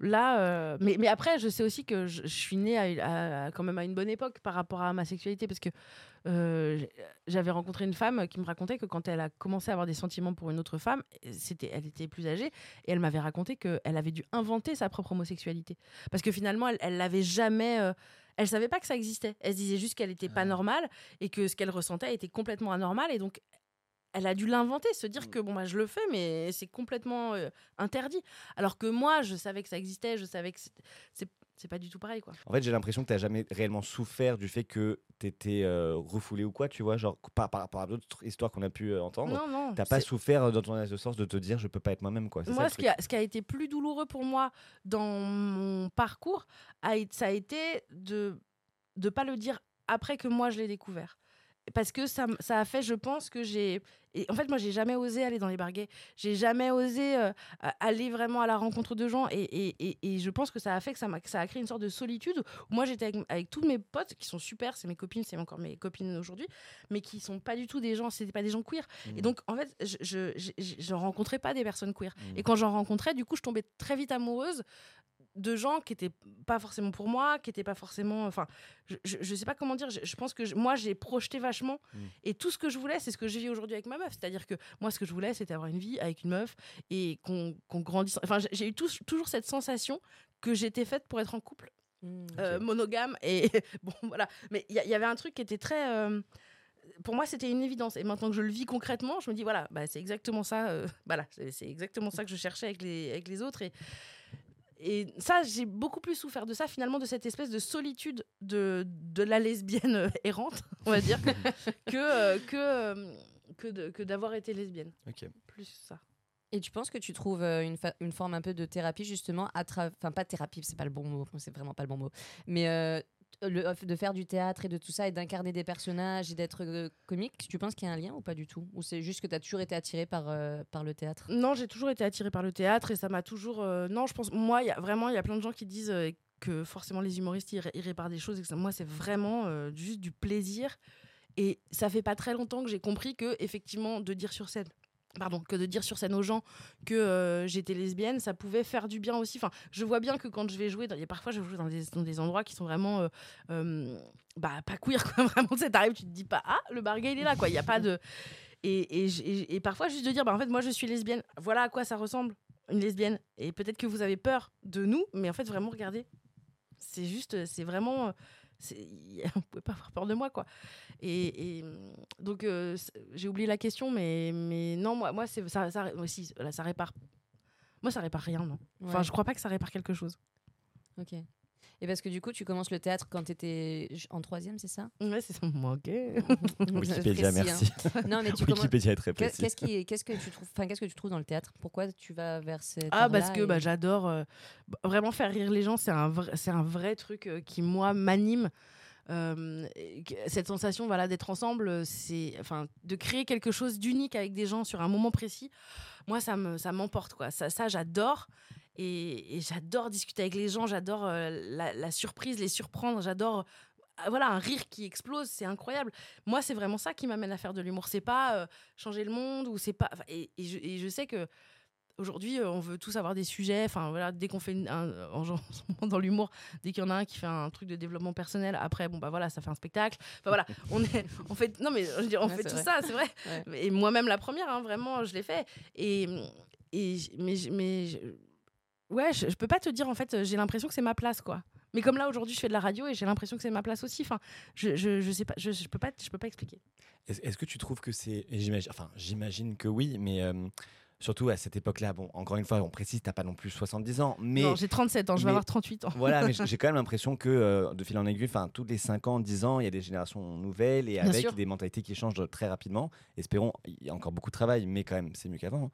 là, euh, mais, mais après, je sais aussi que je, je suis née à, à- quand même à une bonne époque par rapport à ma sexualité parce que euh, j'avais rencontré une femme qui me racontait que quand elle a commencé à avoir des sentiments pour une autre femme, c'était, elle était plus âgée et elle m'avait raconté qu'elle avait dû inventer sa propre homosexualité parce que finalement, elle, elle l'avait jamais. euh, elle savait pas que ça existait. Elle se disait juste qu'elle était pas normale et que ce qu'elle ressentait était complètement anormal et donc elle a dû l'inventer, se dire que bon bah je le fais, mais c'est complètement euh, interdit. Alors que moi, je savais que ça existait, je savais que c'est- c'est pas du tout pareil quoi. En fait, j'ai l'impression que tu n'as jamais réellement souffert du fait que tu étais refoulé ou quoi, tu vois, genre par, par rapport à d'autres histoires qu'on a pu euh, entendre. Non non. T'as pas souffert euh, dans ton adolescence de te dire je peux pas être moi-même quoi. ça, Moi, ce qui, a, ce qui a été plus douloureux pour moi dans mon parcours, a, ça a été de ne pas le dire après que moi je l'ai découvert. Parce que ça, ça a fait, je pense, que j'ai. En fait, moi, j'ai jamais osé aller dans les barguets. J'ai jamais osé euh, a- aller vraiment à la rencontre de gens. Et, et- et- et je pense que ça a fait que ça, que ça a créé une sorte de solitude. Où moi, j'étais avec, avec tous mes potes qui sont super. C'est mes copines, c'est encore mes copines aujourd'hui. Mais qui sont pas du tout des gens. C'était pas des gens queer. Et donc, en fait, je, je, je, rencontrais pas des personnes queer. Mm. Et quand j'en rencontrais, du coup, je tombais très vite amoureuse de gens qui étaient pas forcément pour moi, qui étaient pas forcément. Enfin, je, je, je sais pas comment dire. Je, je pense que je- moi, j'ai projeté vachement. Mm. Et tout ce que je voulais, c'est ce que je vis aujourd'hui avec ma meuf. C'est-à-dire que moi, ce que je voulais, c'était avoir une vie avec une meuf et qu'on qu'on grandisse. Enfin, j'ai- j'ai eu toujours cette sensation que j'étais faite pour être en couple Mm. euh, monogame et [LAUGHS] bon voilà mais il y, avait un truc qui était très euh, pour moi c'était une évidence et maintenant que je le vis concrètement je me dis voilà bah, c'est exactement ça euh, [LAUGHS] voilà c'est c'est exactement ça que je cherchais avec les avec les autres et et ça j'ai beaucoup plus souffert de ça finalement de cette espèce de solitude de, de la lesbienne euh, errante on va dire [LAUGHS] que euh, que euh, que de- que d'avoir été lesbienne Ok. plus ça Et tu penses que tu trouves euh, une, fa- une forme un peu de thérapie justement à travers, enfin pas thérapie, c'est pas le bon mot, c'est vraiment pas le bon mot, mais euh, le, de faire du théâtre et de tout ça et d'incarner des personnages et d'être euh, comique, tu penses qu'il y a un lien ou pas du tout? Ou c'est juste que tu as toujours été attiré par, euh, par le théâtre? Non, j'ai toujours été attirée par le théâtre et ça m'a toujours. euh, Non, je pense. Moi, y a vraiment, il y a plein de gens qui disent euh, que forcément les humoristes ils, ré- réparent des choses moi, c'est vraiment euh, juste du plaisir. Et ça fait pas très longtemps que j'ai compris que effectivement, de dire sur scène. Pardon, que de dire sur scène aux gens que euh, j'étais lesbienne, ça pouvait faire du bien aussi. Enfin, je vois bien que quand je vais jouer, parfois je joue dans des, dans des endroits qui sont vraiment euh, euh, bah, pas queer, quoi. [LAUGHS] Vraiment, tu t'arrives, tu te dis pas, ah, le barguet, il est là, quoi. Il n'y a pas de. Et, et- et parfois, juste de dire, bah, en fait, moi, je suis lesbienne. Voilà à quoi ça ressemble, une lesbienne. Et peut-être que vous avez peur de nous, mais en fait, vraiment, regardez. C'est juste, c'est vraiment. [LAUGHS] Vous pouvez pas avoir peur de moi, quoi. Et, et, donc, euh, j'ai oublié la question, mais, mais non, moi, moi c'est, ça, ça, aussi, là, ça répare. Moi, ça répare rien, non. Enfin, Ouais. je crois pas que ça répare quelque chose. Ok. Et parce que du coup, tu commences le théâtre quand tu étais en troisième, c'est ça? Ouais, c'est ça. Moi, ok. [LAUGHS] Wikipédia, hein. merci. [LAUGHS] Non, mais tu commences. Wikipédia est très précis. Qu'est-ce qui, qu'est-ce que tu trouves, enfin, qu'est-ce que tu trouves dans le théâtre? Pourquoi tu vas vers cette Ah, parce que bah, j'adore euh, vraiment faire rire les gens. C'est un, vrai- c'est un vrai truc euh, qui, moi, m'anime. Euh, cette sensation voilà, d'être ensemble, c'est enfin de créer quelque chose d'unique avec des gens sur un moment précis. Moi, ça me ça m'emporte quoi. Ça, ça j'adore et, et j'adore discuter avec les gens. J'adore euh, la, la surprise, les surprendre. J'adore euh, voilà un rire qui explose. C'est incroyable. Moi, c'est vraiment ça qui m'amène à faire de l'humour. C'est pas euh, changer le monde ou c'est pas. Et, et je, et je sais que Aujourd'hui, on veut tous avoir des sujets. Enfin, voilà, dès qu'on fait une- un, en, [LAUGHS] dans l'humour, dès qu'il y en a un qui fait un truc de développement personnel, après, bon bah voilà, ça fait un spectacle. Enfin voilà, [LAUGHS] on est, on fait, non mais je veux dire, on Ouais, fait tout vrai. ça, c'est vrai. Ouais. Et moi-même la première, hein, vraiment, je l'ai fait. Et, et mais, mais ouais, je, je peux pas te dire en fait, j'ai l'impression que c'est ma place quoi. Mais comme là aujourd'hui, je fais de la radio et j'ai l'impression que c'est ma place aussi. Enfin, je, je, je sais pas, je, je peux pas, je peux pas expliquer. Est-ce que tu trouves que c'est. J'imagine, enfin, j'imagine que oui, mais euh, surtout à cette époque-là, bon, encore une fois, on précise, t'as pas non plus 70 ans, mais. non, j'ai 37 ans, je vais avoir 38 ans. Voilà, mais [LAUGHS] j'ai j'ai quand même l'impression que euh, de fil en aiguille, enfin, tous les 5 ans, 10 ans, il y a des générations nouvelles et Bien avec sûr. des mentalités qui changent très rapidement. Espérons, il y a encore beaucoup de travail, mais quand même, c'est mieux qu'avant. hein.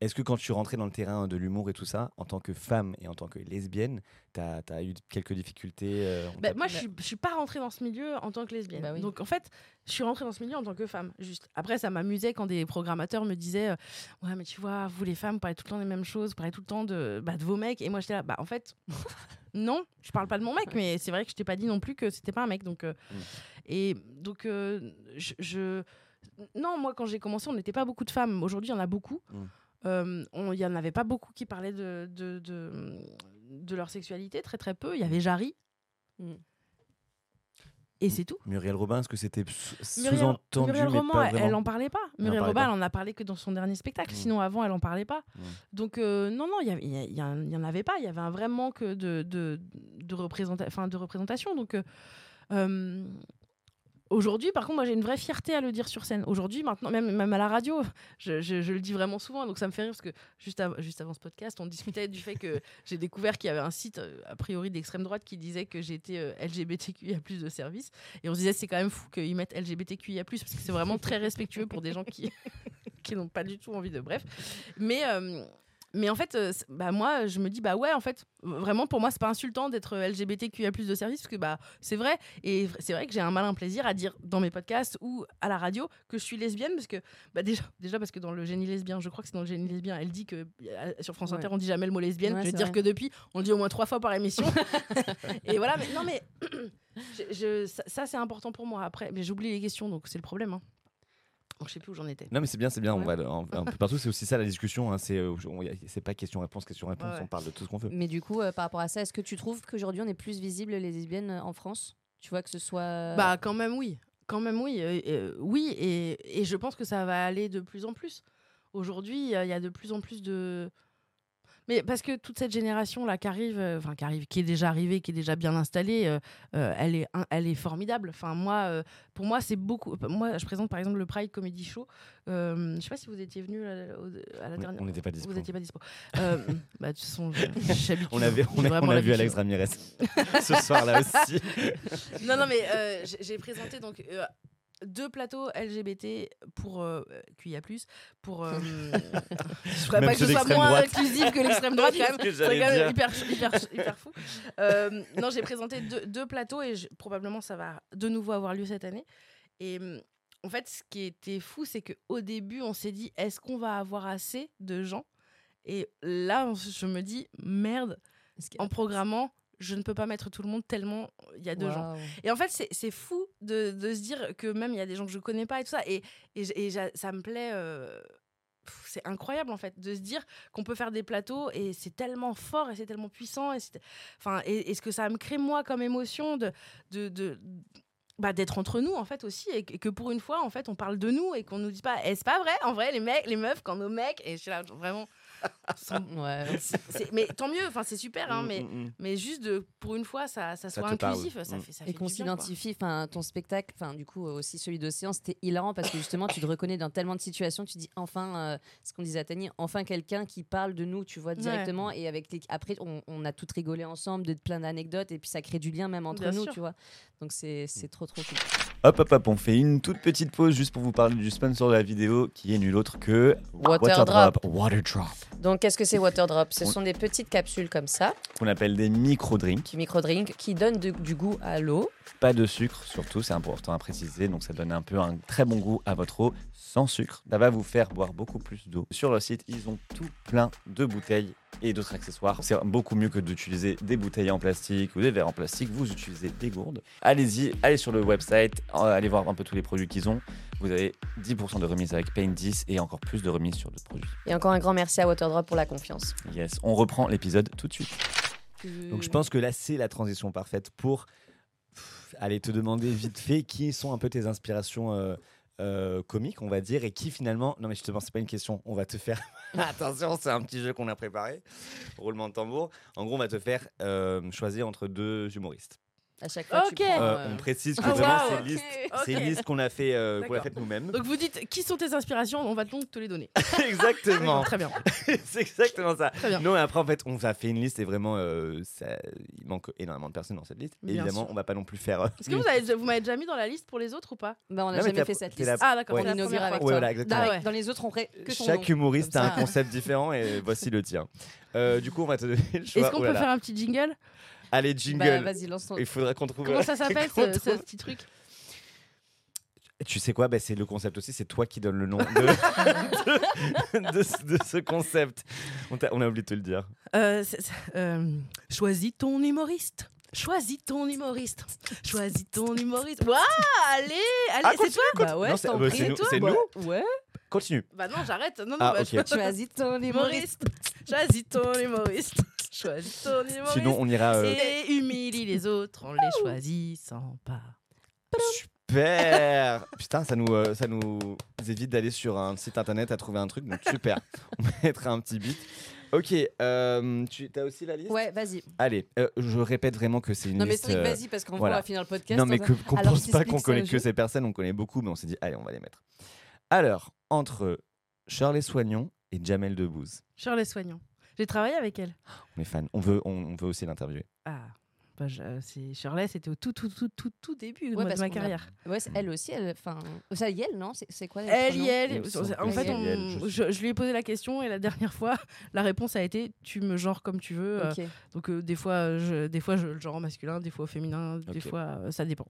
Est-ce que quand tu rentrais dans le terrain de l'humour et tout ça, en tant que femme et en tant que lesbienne, t'as as eu quelques difficultés euh, Bah, moi, je suis, je suis pas rentrée dans ce milieu en tant que lesbienne. Bah oui. Donc, en fait, je suis rentrée dans ce milieu en tant que femme. Juste. Après, ça m'amusait quand des programmateurs me disaient euh, Ouais, mais tu vois, vous les femmes, vous parlez tout le temps des mêmes choses, vous parlez tout le temps de, bah, de vos mecs. Et moi, j'étais là Bah, en fait, [LAUGHS] non, je parle pas de mon mec, mais c'est vrai que je t'ai pas dit non plus que c'était pas un mec. Donc, euh, Mm. Et donc, euh, je, je- Non, moi, quand j'ai commencé, on n'était pas beaucoup de femmes. Aujourd'hui, il y en a beaucoup. Mm. Euh, Il y en avait pas beaucoup qui parlaient de, de, de, de leur sexualité, très très peu. Il y avait Jarry. Mm. Et c'est tout. Muriel Robin, est-ce que c'était sous-entendu, Muriel pas elle, vraiment elle en parlait pas. Muriel Robin, pas. elle en a parlé que dans son dernier spectacle. Mm. Sinon, avant, elle en parlait pas. Mm. Donc, euh, non, non, il y avait- il y, a- il y a- il y en avait pas. Il y avait un vrai manque de, de, de, représenta- enfin, de représentation. Donc, euh, Aujourd'hui, par contre, moi j'ai une vraie fierté à le dire sur scène. Aujourd'hui, maintenant, même, même à la radio, [LAUGHS] je, je- je le dis vraiment souvent. Donc ça me fait rire parce que juste, av- juste avant ce podcast, on discutait du fait que [LAUGHS] j'ai découvert qu'il y avait un site, euh, a priori d'extrême droite, qui disait que j'étais euh, LGBTQIA de service. Et on se disait, c'est quand même fou qu'ils mettent LGBTQIA, parce que c'est vraiment très respectueux pour des gens qui, [LAUGHS] qui n'ont pas du tout envie de. Bref. Mais. euh, mais en fait, euh, bah moi, je me dis, bah ouais, en fait, vraiment, pour moi, c'est pas insultant d'être LGBTQIA de service, parce que bah, c'est vrai. Et c'est vrai que j'ai un malin plaisir à dire dans mes podcasts ou à la radio que je suis lesbienne, parce que, bah déjà, [LAUGHS] déjà parce que dans le génie lesbien, je crois que c'est dans le génie lesbien, elle dit que euh, sur France Ouais. Inter, on dit jamais le mot lesbienne. Ouais, je veux dire vrai. que depuis, on le dit au moins trois fois par émission. [LAUGHS] et voilà, mais non, mais [CLEARS THROAT] je- je- ça, ça, c'est important pour moi. Après, mais j'oublie les questions, donc c'est le problème. hein. Je sais plus où j'en étais. Non mais c'est bien, c'est bien, on va un, un peu partout, c'est aussi ça la discussion, hein, c'est euh, c'est pas question-réponse, question-réponse, Ouais, on parle de tout ce qu'on veut. Mais du coup, euh, par rapport à ça, est-ce que tu trouves qu'aujourd'hui on est plus visible les lesbiennes euh, en France? Tu vois que ce soit. Bah quand même oui, quand même oui, euh, euh, oui et, et je pense que ça va aller de plus en plus. Aujourd'hui, il y a de plus en plus de mais parce que toute cette génération là qui arrive, euh, enfin qui arrive, qui est déjà arrivée, qui est déjà bien installée, euh, euh, elle est, elle est formidable. Enfin moi, pour moi c'est beaucoup. Moi, je présente par exemple le Pride Comedy Show. Euh, je sais pas si vous étiez venu à, la dernière. on n'était pas dispo. Vous n'étiez pas dispo. [LAUGHS] Bah, de toute je- On avait, on j'ai a, vraiment on a vu. Alex Ramirez [LAUGHS] ce soir-là aussi. non, non, mais j'ai- présenté donc deux plateaux LGBT pour euh, QIA+, pour... euh, [LAUGHS] je voudrais Même pas que ce soit moins droite. inclusif que l'extrême [LAUGHS] droite, quand même. C'est quand même hyper, hyper, hyper [LAUGHS] fou. Euh, non, j'ai présenté deux, deux plateaux et je- probablement ça va de nouveau avoir lieu cette année. Et en fait, ce qui était fou, c'est qu'au début, on s'est dit, est-ce qu'on va avoir assez de gens? Et là, je me dis, merde, en programmant, je ne peux pas mettre tout le monde tellement il y a de gens. Et en fait, c'est- c'est fou de, de se dire que même il y a des gens que je connais pas et tout ça. Et, et, ça me plaît. euh, C'est incroyable en fait de se dire qu'on peut faire des plateaux et c'est tellement fort et c'est tellement puissant et, c'est- enfin et, et ce que ça me crée moi comme émotion de de, de- bah, d'être entre nous en fait aussi et que, pour une fois en fait on parle de nous et qu'on nous dit pas est-ce pas vrai en vrai les mecs les meufs quand nos mecs et je suis là vraiment mais tant mieux enfin c'est super hein, Mm, mais mm, mm. mais juste de pour une fois ça, ça Ça soit parle. inclusif ça fait ça Et fait qu'on s'identifie, enfin ton spectacle, enfin du coup aussi celui d'Océan, c'était hilarant parce que justement tu te reconnais dans tellement de situations, tu dis enfin, euh, ce qu'on disait à Tani, enfin quelqu'un qui parle de nous, tu vois directement, et avec les... après on, on a toutes rigolé ensemble de plein d'anecdotes et puis ça crée du lien même entre Bien nous, sûr. tu vois. Donc c'est c'est trop trop cool. Hop hop hop, on fait une toute petite pause juste pour vous parler du sponsor de la vidéo qui est nul autre que Waterdrop. Waterdrop, Donc qu'est-ce que c'est Waterdrop? Ce On- sont des petites capsules comme ça, qu'on appelle des micro-drinks. micro-drinks, qui donnent de- du goût à l'eau. Pas de sucre surtout, c'est important à préciser, donc ça donne un peu un très bon goût à votre eau sans sucre. Ça va vous faire boire beaucoup plus d'eau. Sur leur site, ils ont tout plein de bouteilles et d'autres accessoires. C'est beaucoup mieux que d'utiliser des bouteilles en plastique ou des verres en plastique. Vous utilisez des gourdes. Allez-y, allez sur le website, euh, allez voir un peu tous les produits qu'ils ont. Vous avez 10% de remise avec Paint 10 et encore plus de remise sur d'autres produits. Et encore un grand merci à Waterdrop pour la confiance. Yes, on reprend l'épisode tout de suite. Euh, Donc je pense que là, c'est la transition parfaite pour aller te demander vite fait qui sont un peu tes inspirations euh, euh, comiques, on va dire, et qui finalement. Non, mais justement, c'est pas une question. On va te faire. [LAUGHS] Attention, c'est un petit jeu qu'on a préparé. Roulement de tambour. En gros, on va te faire euh, choisir entre deux humoristes. À chaque fois, Ok. tu prends, Euh, euh, on précise que Ah, vraiment, c'est une liste, qu'on a fait, euh, qu'on a D'accord. faite nous-mêmes. Donc vous dites qui sont tes inspirations, on va donc te les donner. [LAUGHS] Exactement. Très bien. [LAUGHS] c'est exactement ça. Très bien. Non, et après, en fait, on a fait une liste et vraiment, euh, ça- il manque énormément de personnes dans cette liste. Bien Évidemment, sûr. on va pas non plus faire. euh, Est-ce que vous, avez, vous m'avez déjà mis dans la liste pour les autres ou pas? Bah, on n'a mais jamais fait cette liste. la- Ah d'accord, Ouais. On inaugure avec. Ouais, toi. voilà, exactement. Dans- Ah ouais. Dans les autres, on ferait que Chaque humoriste a un concept différent et voici le tien. Du coup, on va te donner le choix. Est-ce qu'on Oh peut faire un petit jingle? Allez, Bah, jingle. vas-y, lance ton. Il faudra qu'on trouve. Comment ça [LAUGHS] s'appelle ce, petit truc Tu sais quoi? Bah, C'est le concept aussi, c'est toi qui donnes le nom de, [LAUGHS] de, de ce- de ce concept. On, t'a- on a oublié de te le dire. Euh, euh, Choisis ton humoriste. Choisis ton humoriste. Choisis ton humoriste. Waouh, allez, allez, Ah, c'est toi Bah ouais, c'est bah, nous. Bah, nous. Ouais. Continue. Bah non, j'arrête. Non, non, Ah, bah, ok. je- [LAUGHS] Choisis ton humoriste. Choisis ton humoriste. Choisis ton humoriste. Sinon, on ira. euh, Et humilie les autres en les choisissant pas. Super Putain, ça nous, euh, ça nous évite d'aller sur un site internet à trouver un truc, donc super. [LAUGHS] On mettra un petit bit. Ok, euh, tu as aussi la liste? Ouais, vas-y. Allez, euh, je répète vraiment que c'est une Non, mais liste. c'est euh, vas-y, parce qu'on voilà. va finir le podcast. non, mais que- va- qu'on Alors, pense je pas t'explique qu'on connaît que ces personnes, on connaît beaucoup, mais on s'est dit, allez, on va les mettre. Alors, entre Shirley Soignon et Jamel Debbouze, Shirley Soignon. J'ai travaillé avec elle. on est fan. On veut, on, on veut aussi l'interviewer. Ah, bah, je- c'est Shirley, c'était au tout, tout, tout, tout, tout début Ouais, de ma qu'on a- carrière. Ouais, c'est elle aussi, elle. Enfin, ça, Yel, non? C'est c'est quoi Elle, me semble en fait, on- je je, je lui ai posé la question et la dernière fois, la réponse a été tu me genres comme tu veux. euh, donc euh, des fois, je, des fois, je le genre en masculin, des fois au féminin, des fois, euh, ça dépend.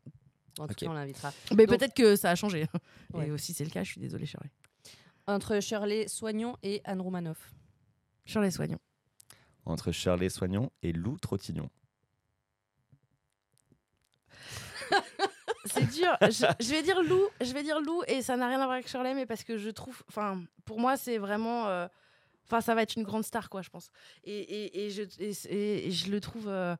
En tout cas, on l'invitera. Mais Donc- peut-être que ça a changé. Ouais. Et aussi, c'est le cas. Je suis désolée, Shirley. Entre Shirley Soignon et Anne Romanoff. Shirley Soignon. Entre Shirley Soignon et Lou Trottignon. [LAUGHS] C'est dur. je, je vais dire Lou. Je vais dire Lou et ça n'a rien à voir avec Shirley, mais parce que je trouve, enfin, pour moi, c'est vraiment, euh, enfin, ça va être une grande star, quoi, je pense. Et, et, et je, et, et- et je le trouve. euh,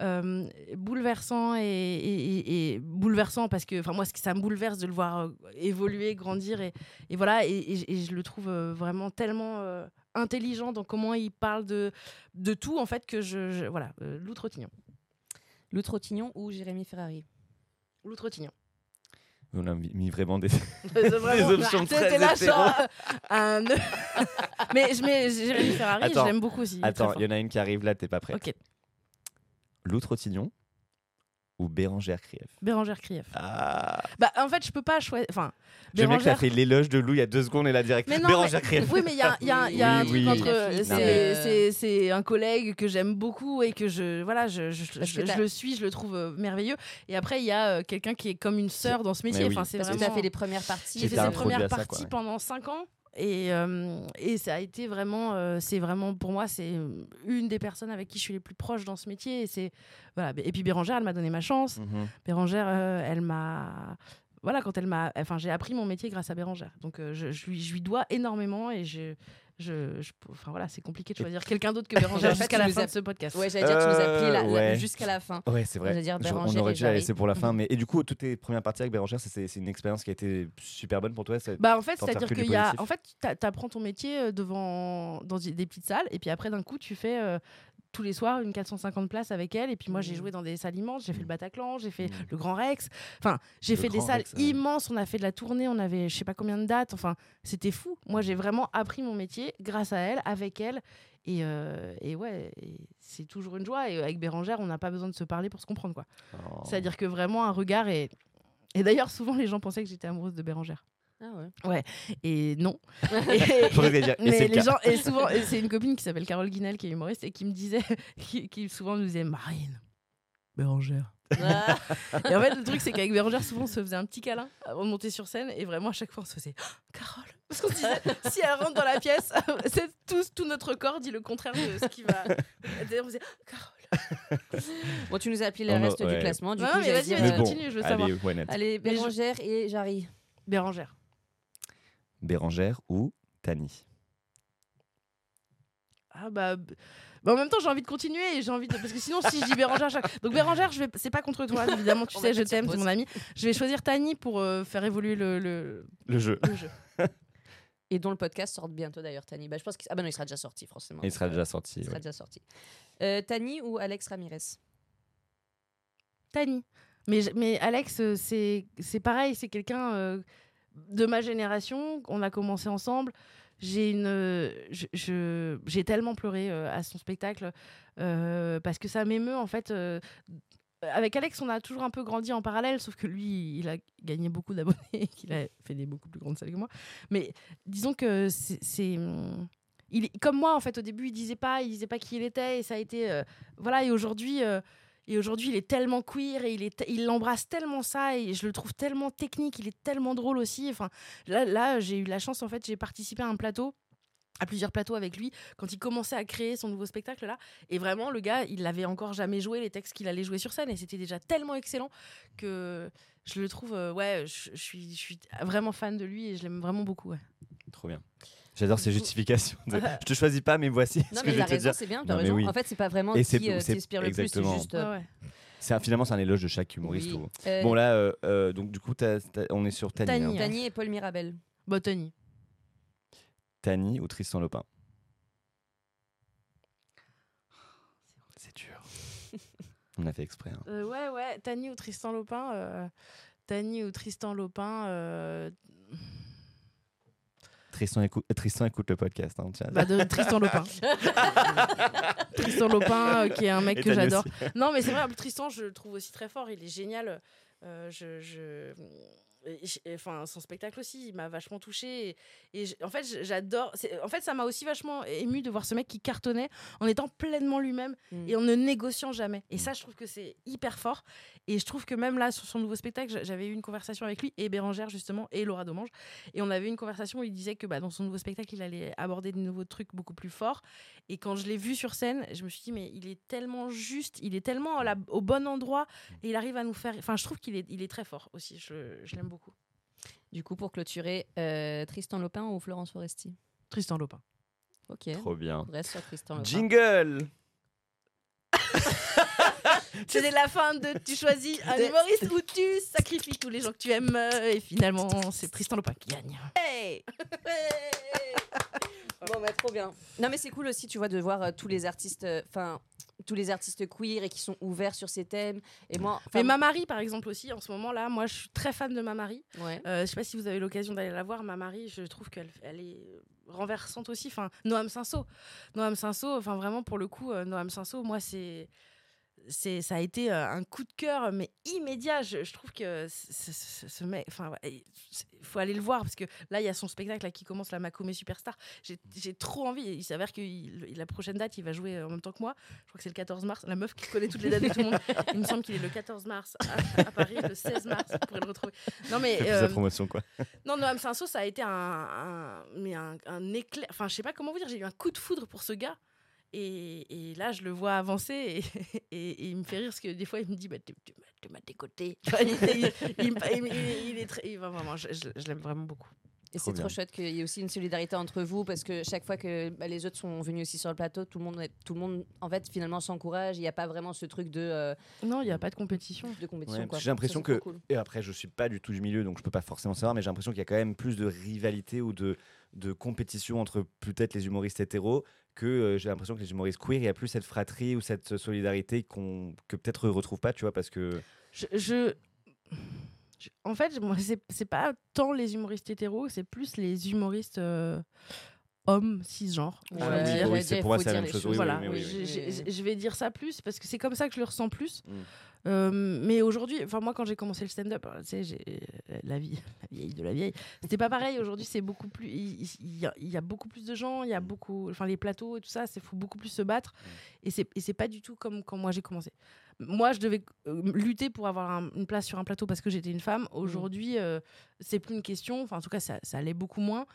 euh, bouleversant et, et- et- et bouleversant parce que enfin moi ça me bouleverse de le voir euh, évoluer grandir et, et voilà et, et- et je le trouve euh, vraiment tellement euh, intelligent dans comment il parle de de tout en fait que je, je- voilà euh, Lou Trottignon Lou Trottignon ou Jérémy Ferrari? Lou Trottignon On a mis vraiment des. [LAUGHS] Vraiment- options C'était très là, genre, un... [LAUGHS] mais je mets Jérémy Ferrari, l'aime beaucoup aussi. Attends, il y en a une qui arrive là, t'es pas prêt. Ok, Lou Trottignon ou Bérangère Krief Bérangère Krief. Ah Bah, en fait, je peux pas choisir. Enfin, J'aime bien que Bérangère. fait l'éloge de Lou il y a deux secondes et la direct. Mais non, Bérangère mais- Krief. Oui, mais il y a, il y a- il y a un Oui, truc oui. entre. C'est- mais- C'est c'est un collègue que j'aime beaucoup et que je. Voilà, je, je, Parce je- que je t'as- le suis, je le trouve euh, merveilleux. Et après, il y a euh, quelqu'un qui est comme une sœur dans ce métier. Oui. Enfin, c'est Parce que vraiment. tu as fait les premières parties. J'ai fait c'est- cette introduit première à ça, partie quoi, ouais. pendant 5 ans. Et, euh, et ça a été vraiment, euh, c'est vraiment pour moi, c'est une des personnes avec qui je suis les plus proche dans ce métier. Et, c'est, voilà. et puis Bérangère, elle m'a donné ma chance. Mhm. Bérangère, euh, elle m'a. Voilà, quand elle m'a. Enfin, j'ai appris mon métier grâce à Bérangère. Donc, je, je lui, je lui dois énormément et je. Je, je- enfin, voilà, c'est compliqué de choisir quelqu'un d'autre que Bérangère En fait, jusqu'à tu la fin de ce podcast. Ouais, j'allais dire, tu nous as pris la- la- ouais. jusqu'à la fin. Ouais, c'est vrai. J'allais dire Je- on aurait dû la laisser pour la fin. [LAUGHS] Mais, et du coup, toutes tes premières parties avec Bérangère, c'est- une expérience qui a été super bonne pour toi Bah en fait, c'est-à-dire qu'il y a, en fait, t'a- t'apprends ton métier euh, devant dans des des petites salles, et puis après d'un coup, tu fais euh, tous les soirs une 450 places avec elle, et puis moi j'ai Mhm. joué dans des salles immenses, j'ai fait le Bataclan, j'ai fait Mhm. le Grand Rex, enfin j'ai fait des salles Rex, ouais. immenses, on a fait de la tournée, on avait je sais pas combien de dates, enfin c'était fou. Moi j'ai vraiment appris mon métier grâce à elle, avec elle, et, euh, et ouais, c'est toujours une joie. Et avec Bérangère, on n'a pas besoin de se parler pour se comprendre quoi. Oh. C'est-à-dire que vraiment un regard et et d'ailleurs souvent les gens pensaient que j'étais amoureuse de Bérangère. Ah ouais. Et non. [LAUGHS] J'aurais dû dire, et mais c'est le les cas. gens, et souvent, et c'est une copine qui s'appelle Carole Guinel, qui est humoriste, et qui me disait, [LAUGHS] qui, qui souvent nous disait Marine, Bérangère. Ah. [LAUGHS] Et en fait, le truc, c'est qu'avec Bérangère, souvent, on se faisait un petit câlin avant de monter sur scène, et vraiment, à chaque fois, on se faisait Oh, Carole. Parce qu'on se disait, si elle rentre dans la pièce, c'est tout, tout notre corps dit le contraire de ce qui va. Et d'ailleurs, on faisait Oh, Carole. Bon, tu nous as appelé le Oh reste du classement. Du Non, coup, mais vas-y, vas-y, Mais euh, continue, je veux savoir. allez, not Allez, Bérangère et Jarry. Bérangère. Bérangère ou Tani Ah bah. bah, en même temps, j'ai envie de continuer et j'ai envie de. Parce que sinon, si je dis Bérangère à chaque. Donc, Bérangère, je vais... c'est pas contre toi, évidemment, tu On sais, je t'aime, c'est mon ami. Je vais choisir Tani pour euh, faire évoluer le, le, Le jeu. le jeu. Et dont le podcast sort bientôt d'ailleurs, Tani. Bah, je pense qu'il ah bah non, il sera déjà sorti, forcément. Il sera déjà sorti. Il sera ouais. déjà sorti. Euh, Tani ou Alex Ramirez? Tani. Mais, mais Alex, euh, c'est c'est pareil, c'est quelqu'un euh, de ma génération. On a commencé ensemble. J'ai tellement pleuré euh, à son spectacle euh, parce que ça m'émeut en fait. euh, avec Alex, on a toujours un peu grandi en parallèle, sauf que lui, il a gagné beaucoup d'abonnés, et [LAUGHS] qu'il a fait des beaucoup plus grandes salles que moi. Mais disons que c'est, comme moi en fait. Au début, il disait pas, il disait pas qui il était, et ça a été, voilà. Et aujourd'hui. Et aujourd'hui, il est tellement queer et il, est il embrasse tellement ça et je le trouve tellement technique, il est tellement drôle aussi. Enfin, là, j'ai eu la chance, en fait, j'ai participé à un plateau à plusieurs plateaux avec lui quand il commençait à créer son nouveau spectacle là et vraiment le gars il l'avait encore jamais joué les textes qu'il allait jouer sur scène et c'était déjà tellement excellent que je le trouve euh, ouais je, je suis je suis vraiment fan de lui et je l'aime vraiment beaucoup ouais. Trop bien. J'adore ces justifications. de- [LAUGHS] Je te choisis pas, mais voici Non, ce que je vais te raison, dire. c'est bien, tu as raison. oui. En fait, c'est pas vraiment Et qui c'est- euh, t'inspire le plus, c'est exactement. juste. Euh, ouais. C'est un- finalement c'est un éloge de chaque humoriste. Oui. ou- Euh, Bon là, euh, euh, donc du coup, on est sur Tani. Tani, hein. Tani et Paul Mirabel. Botany. Tani ou Tristan Lopin. C'est dur. [LAUGHS] on a fait exprès. hein. Euh, ouais, ouais, Tani ou Tristan Lopin. euh, Tani ou Tristan Lopin. Tristan, écoute, Tristan écoute le podcast. hein, bah, de Tristan Lopin. [LAUGHS] Tristan Lopin, euh, qui est un mec Et que j'adore. Non, mais c'est vrai, Tristan, je le trouve aussi très fort. Il est génial. Euh, je, Enfin, son spectacle aussi, il m'a vachement touché. Et, en fait, j'adore. En fait, ça m'a aussi vachement ému de voir ce mec qui cartonnait en étant pleinement lui-même Mm. et en ne négociant jamais. Et ça, je trouve que c'est hyper fort. Et je trouve que même là, sur son nouveau spectacle, j'avais eu une conversation avec lui et Bérangère, justement, et Laura Domange. Et on avait eu une conversation où il disait que bah, dans son nouveau spectacle, il allait aborder de nouveaux trucs beaucoup plus forts. Et quand je l'ai vu sur scène, je me suis dit, mais il est tellement juste, il est tellement la- au bon endroit et il arrive à nous faire. Enfin, je trouve qu'il est, il est très fort aussi. Je, je l'aime beaucoup. Du coup, pour clôturer, euh, Tristan Lopin ou Florence Foresti? Tristan Lopin. Ok. Trop bien. On reste sur Tristan Lopin. Jingle [LAUGHS] C'est la fin de Tu choisis un humoriste ou tu sacrifies tous les gens que tu aimes. Et finalement, c'est Tristan Lopin qui gagne. Hey [LAUGHS] Bon, bah, trop bien. Non, mais c'est cool aussi, tu vois, de voir euh, tous les artistes, euh, enfin, tous les artistes queer et qui sont ouverts sur ces thèmes. Et moi, Mais Mamari, par exemple, aussi, en ce moment-là, moi, je suis très fan de Mamari. ouais. Euh, je sais pas si vous avez l'occasion d'aller la voir, Mamari, je trouve qu'elle elle est renversante aussi. Enfin, Noam Sinso. Noam Sinso, enfin, vraiment, pour le coup, euh, Noam Sinso, moi, c'est. C'est, ça a été euh, un coup de cœur, mais immédiat. Je, je trouve que ce, mec, enfin, il faut aller le voir parce que là, il y a son spectacle là, qui commence, la Macomé Superstar. J'ai, trop envie. Il s'avère que il- la prochaine date, il va jouer en même temps que moi. Je crois que c'est le 14 mars. La meuf qui connaît toutes les dates de tout le monde. Il me semble qu'il est le 14 mars à, à Paris, le 16 mars. Vous pourrez le retrouver. Non, mais. Euh, promotion quoi. non, Noam Sinso, ça a été un, un- mais un, un éclair. Enfin, je sais pas comment vous dire, j'ai eu un coup de foudre pour ce gars. Et, et là, je le vois avancer et, [LAUGHS] et- et il me fait rire parce que des fois, il me dit bah, Tu, tu m'as- tu m'as décoté. [LAUGHS] Il, est très. vraiment, je, je- je l'aime vraiment beaucoup. Et c'est trop chouette qu'il y ait aussi une solidarité entre vous parce que chaque fois que bah, les autres sont venus aussi sur le plateau, tout le monde, tout le monde en fait, finalement s'encourage. Il n'y a pas vraiment ce truc de, euh, Non, il n'y a pas de compétition. de compétition. Ouais, quoi. J'ai l'impression que, cool. et après je suis pas du tout du milieu donc je peux pas forcément savoir, mais j'ai l'impression qu'il y a quand même plus de rivalité ou de, de compétition entre peut-être les humoristes hétéros que euh, j'ai l'impression que les humoristes queer, il y a plus cette fratrie ou cette solidarité qu'on que peut-être eux retrouvent pas, tu vois, parce que Je. en fait, moi, c'est pas tant les humoristes hétéros, c'est plus les humoristes euh, hommes cisgenres. Ouais, je Ah vais oui, dire. oui, c'est pour moi, c'est la même chose, oui, voilà, oui, oui, je- oui. je, je- je vais dire ça plus parce que c'est comme ça que je le ressens plus. Mm. Euh, mais aujourd'hui, enfin moi quand j'ai commencé le stand-up, tu sais, j'ai euh, la vie, [LAUGHS] la vieille de la vieille, c'était pas pareil. Aujourd'hui, c'est beaucoup plus, il, y a, il y a beaucoup plus de gens, il y a beaucoup, enfin les plateaux et tout ça, c'est faut beaucoup plus se battre. Et c'est et c'est pas du tout comme quand moi j'ai commencé. Moi, je devais euh, lutter pour avoir un- une place sur un plateau parce que j'étais une femme. Aujourd'hui, euh, c'est plus une question. Enfin, en tout cas, ça, ça allait beaucoup moins.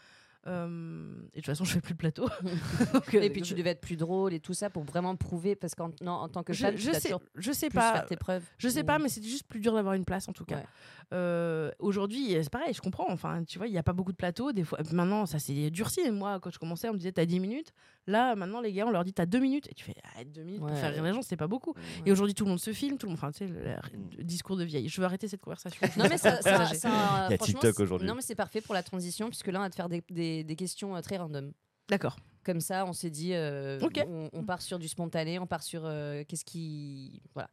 Euh, et de toute façon, je fais plus de plateau. [LAUGHS] Donc, euh, Et puis tu devais être plus drôle et tout ça pour vraiment prouver parce qu'en non, en tant que femme, je tu sais, je sais plus pas. faire tes preuves. Je sais Ou- pas, mais c'était juste plus dur d'avoir une place en tout cas. Ouais. Euh, Aujourd'hui, c'est pareil, je comprends. Enfin, tu vois, il n'y a pas beaucoup de plateaux. Des fois, maintenant, ça s'est durci. Moi, quand je commençais, on me disait t'as 10 minutes. Là, maintenant, les gars, on leur dit t'as 2 minutes. Et tu fais arrête 2 minutes pour Ouais. faire rire les gens, c'est pas beaucoup. Ouais. Et aujourd'hui, tout le monde se filme, tout le monde. Enfin, tu sais, le, le discours de vieille. Je veux arrêter cette conversation. Non mais ça, ça- ça- Il y a TikTok c'est- aujourd'hui. Non mais c'est parfait pour la transition puisque là on va te faire des, des- des questions euh, très random. D'accord. Comme ça, on s'est dit, euh, on, on part sur du spontané, on part sur euh, qu'est-ce qui, voilà.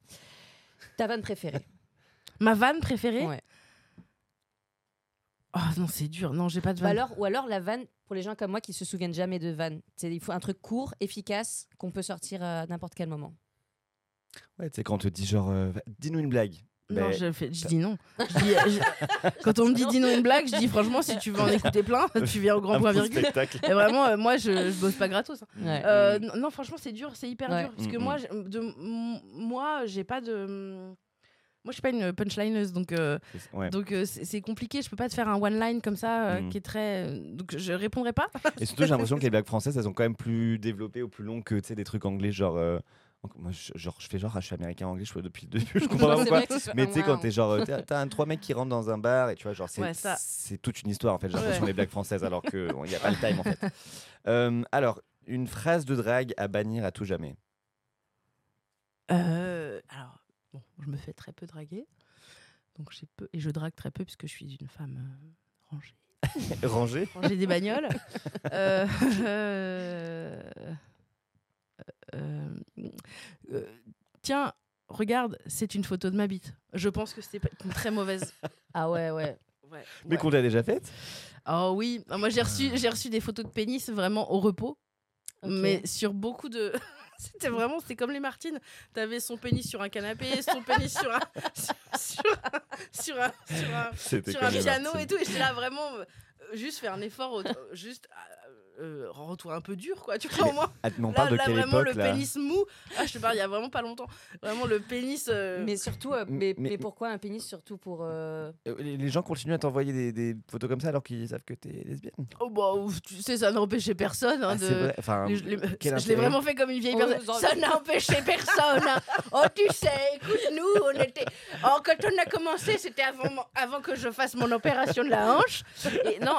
Ta vanne préférée. Ma vanne préférée Ouais. Oh non, c'est dur. Non, j'ai pas de Ou vanne. alors, ou alors la vanne pour les gens comme moi qui se souviennent jamais de vanne. C'est il faut un truc court, efficace, qu'on peut sortir à n'importe quel moment. ouais, tu sais quand on te dit genre euh, dis-nous une blague. Non, Ben, je, fais, je dis non. Je dis- je- [LAUGHS] quand on me dit dis-nous une blague, je dis franchement, si tu veux en écouter plein, [LAUGHS] tu viens au grand un point virgule. spectacle. Et vraiment, euh, moi, je, je bosse pas gratos. hein. Ouais. Euh, non, franchement, c'est dur, c'est hyper Ouais. dur. Parce que Mm, moi, j'ai- de, moi, j'ai pas de. Moi, je suis pas une punchlineuse, donc euh, ouais. donc euh, c'est compliqué. Je peux pas te faire un one line comme ça euh, Mm. qui est très. Donc je répondrai pas. [LAUGHS] Et surtout, j'ai l'impression que les blagues françaises, elles sont quand même plus développées ou plus longues que tu sais, des trucs anglais, genre. moi, je, genre, je fais genre, ah, je suis américain anglais, je fais depuis le début, je comprends pas [LAUGHS] pourquoi. Mais tu sais, quand t'es genre, t'as un trois mecs qui rentrent dans un bar et tu vois, genre, c'est Ouais, toute une histoire en fait. J'ai l'impression Ouais. les blagues françaises alors qu'il n'y a pas le time en fait. [LAUGHS] Euh, alors, une phrase de drague à bannir à tout jamais. Euh, alors, je me fais très peu draguer. Donc j'ai peu et je drague très peu puisque je suis une femme euh, rangée. [LAUGHS] Rangé Ranger des bagnoles. [LAUGHS] Euh, euh, [LAUGHS] euh, euh, tiens, regarde, c'est une photo de ma bite. Je pense que c'était pas- une très mauvaise. Ah ouais, ouais. Ouais. Mais qu'on t'a déjà faite? Oh oui, moi j'ai reçu, j'ai reçu des photos de pénis vraiment au repos, mais sur beaucoup de. [LAUGHS] C'était vraiment, c'était comme les Martines. T'avais son pénis sur un canapé, son pénis sur un, [LAUGHS] sur, sur un, sur un, sur piano et tout. Et j'étais là vraiment, euh, juste faire un effort, au- juste euh, retour un peu dur, quoi. Tu vois, au moins. Ah, mais on Là, parle de là, quelle vraiment, époque le là pénis mou. Ah, je te parle, il y a vraiment pas longtemps. Vraiment, le pénis. euh, Mais surtout, euh, mais, Mais- mais pourquoi un pénis surtout pour. euh, Les les gens continuent à t'envoyer des, des photos comme ça alors qu'ils savent que t'es lesbienne. Oh, bah, ouf, tu sais, ça n'empêchait personne hein, Ah, de. c'est vrai. Enfin, Les- les- quel je l'ai vraiment fait comme une vieille Oh, personne. en- Ça n'a empêché personne. hein. [LAUGHS] Oh, tu sais, écoute, nous, on était. Oh, quand on a commencé, c'était avant, avant que je fasse mon opération de la hanche. Et non,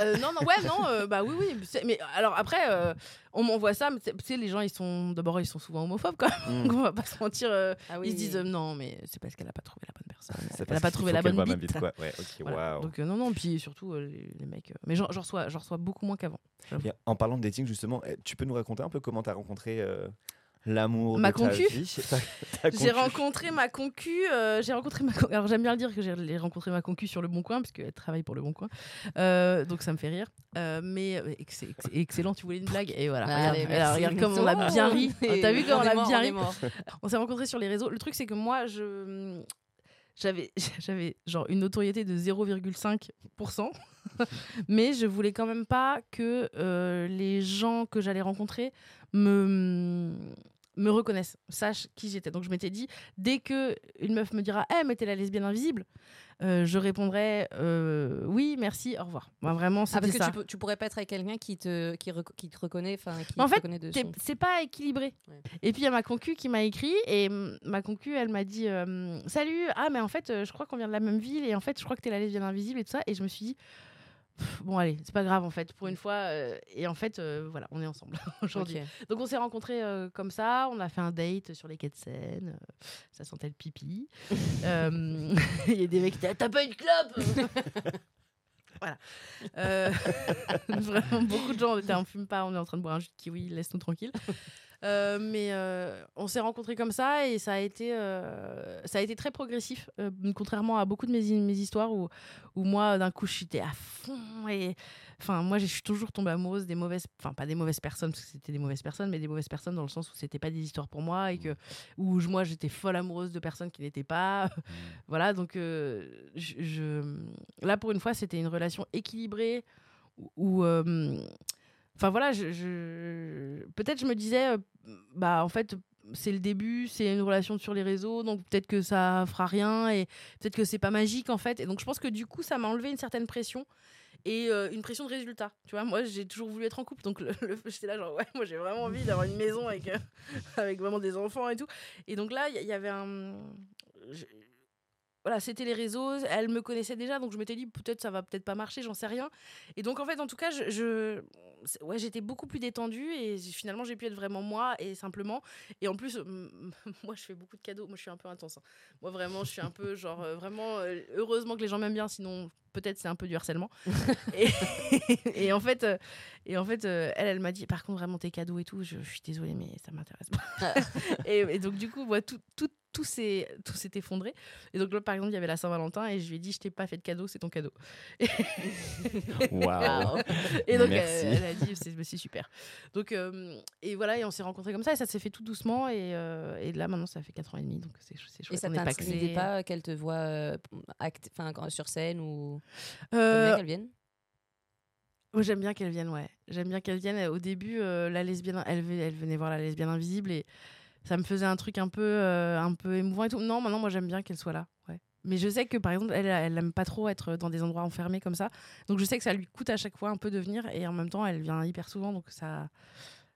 euh, non, non, ouais, non, euh, bah oui, oui. Mais alors après, euh, on m'envoie ça, mais tu sais, les gens, ils sont. D'abord, ils sont souvent homophobes quand même. Mm. Donc, on va pas se mentir. euh, Ah oui, ils se disent euh, non, mais c'est parce qu'elle a pas trouvé la bonne personne. c'est Elle parce a pas trouvé la bonne bite. quoi. Ouais, ok, Voilà. waouh. Donc, euh, non, non, puis surtout, euh, les, les mecs. euh, Mais j'en reçois, j'en reçois beaucoup moins qu'avant. En parlant de dating, justement, eh, tu peux nous raconter un peu comment t'as rencontré euh, l'amour Ma de concu [LAUGHS] Ta- J'ai rencontré ma concu. euh, j'ai rencontré ma. con- Alors j'aime bien le dire que j'ai rencontré ma concu sur le Bon Coin parce qu'elle travaille pour le Bon Coin. Euh, donc ça me fait rire. Euh, mais ex- ex- excellent. Tu voulais une blague? Et voilà. Allez, regarde, merci. alors, regarde comme on a bien ri. T'as vu comme on est a mort, bien on ri. On s'est rencontrés sur les réseaux. Le truc c'est que moi je j'avais [LAUGHS] j'avais genre une notoriété de 0,5%. [LAUGHS] mais je voulais quand même pas que euh, les gens que j'allais rencontrer me me reconnaissent, sachent qui j'étais. Donc je m'étais dit, dès que une meuf me dira, eh mais t'es la lesbienne invisible, euh, je répondrai, euh, oui, merci, au revoir. Moi, vraiment, Ah, c'était parce que ça. tu, tu pourrais pas être avec quelqu'un qui te, qui, qui te reconnaît, enfin, qui En te fait, reconnaît de son- C'est pas équilibré. Ouais. Et puis il y a ma concu qui m'a écrit et ma concu elle m'a dit euh, salut ah mais en fait je crois qu'on vient de la même ville et en fait je crois que t'es la lesbienne invisible et tout ça et je me suis dit bon allez c'est pas grave en fait. Pour une fois euh, et en fait euh, voilà on est ensemble [LAUGHS] aujourd'hui. Donc on s'est rencontrés euh, comme ça. On a fait un date sur les quais de Seine. Ça sentait le pipi. [LAUGHS] [LAUGHS] Il y a des mecs qui étaient t'as pas une clope voilà Euh, [LAUGHS] vraiment beaucoup de gens était on fume pas on est en train de boire un jus de kiwi laisse-nous tranquille Euh, mais euh, on s'est rencontrés comme ça et ça a été, euh, ça a été très progressif, contrairement à beaucoup de mes, histoires où, où moi, d'un coup, j'étais à fond. Et enfin, moi, je suis toujours tombée amoureuse des mauvaises, enfin, pas des mauvaises personnes, parce que c'était des mauvaises personnes, mais des mauvaises personnes dans le sens où c'était pas des histoires pour moi et que, où je- moi, j'étais folle amoureuse de personnes qui n'étaient pas. [LAUGHS] voilà, donc, euh, je, je- là, pour une fois, c'était une relation équilibrée où. euh, Enfin voilà, je, je- peut-être je me disais, euh, bah en fait c'est le début, c'est une relation sur les réseaux, donc peut-être que ça fera rien et peut-être que c'est pas magique en fait. Et donc je pense que du coup ça m'a enlevé une certaine pression et euh, une pression de résultat. Tu vois, moi j'ai toujours voulu être en couple, donc le, le- [LAUGHS] j'étais là genre ouais, moi j'ai vraiment envie d'avoir une maison avec euh, [LAUGHS] avec vraiment des enfants et tout. Et donc là il y, y avait un voilà, c'était les réseaux, elle me connaissait déjà, donc je m'étais dit peut-être ça va peut-être pas marcher, j'en sais rien. Et donc en fait, en tout cas, je, ouais, j'étais beaucoup plus détendue et finalement j'ai pu être vraiment moi et simplement. Et en plus, [LAUGHS] moi je fais beaucoup de cadeaux, moi je suis un peu intense. hein. Moi vraiment, je suis un peu genre euh, vraiment euh, heureusement que les gens m'aiment bien, sinon peut-être c'est un peu du harcèlement. [LAUGHS] et, [LAUGHS] et en fait, euh, et en fait, elle, elle m'a dit par contre vraiment tes cadeaux et tout, je, je suis désolée mais ça m'intéresse pas. et, et donc du coup, moi tout tout tout s'est tout s'est effondré. Et donc là, par exemple, il y avait la Saint-Valentin et je lui ai dit je t'ai pas fait de cadeau, c'est ton cadeau. [LAUGHS] Waouh. Et donc, Merci. elle, elle a dit, c'est super. Donc, euh, et voilà, et on s'est rencontrés comme ça, et ça s'est fait tout doucement, et, euh, et là, maintenant, ça fait 4 ans et demi, donc c'est c'est chouette. Et ça t'intimidait pas qu'elle te voit euh, sur scène ou Euh, qu'elle vienne? J'aime bien qu'elle vienne, ouais. J'aime bien qu'elle vienne. Au début, euh, la lesbienne, elle, elle venait voir la lesbienne invisible, et ça me faisait un truc un peu, euh, un peu émouvant et tout. Non, maintenant, moi, j'aime bien qu'elle soit là, ouais. Mais je sais que, par exemple, elle, elle aime pas trop être dans des endroits enfermés comme ça. Donc, je sais que ça lui coûte à chaque fois un peu de venir, et en même temps, elle vient hyper souvent, donc ça.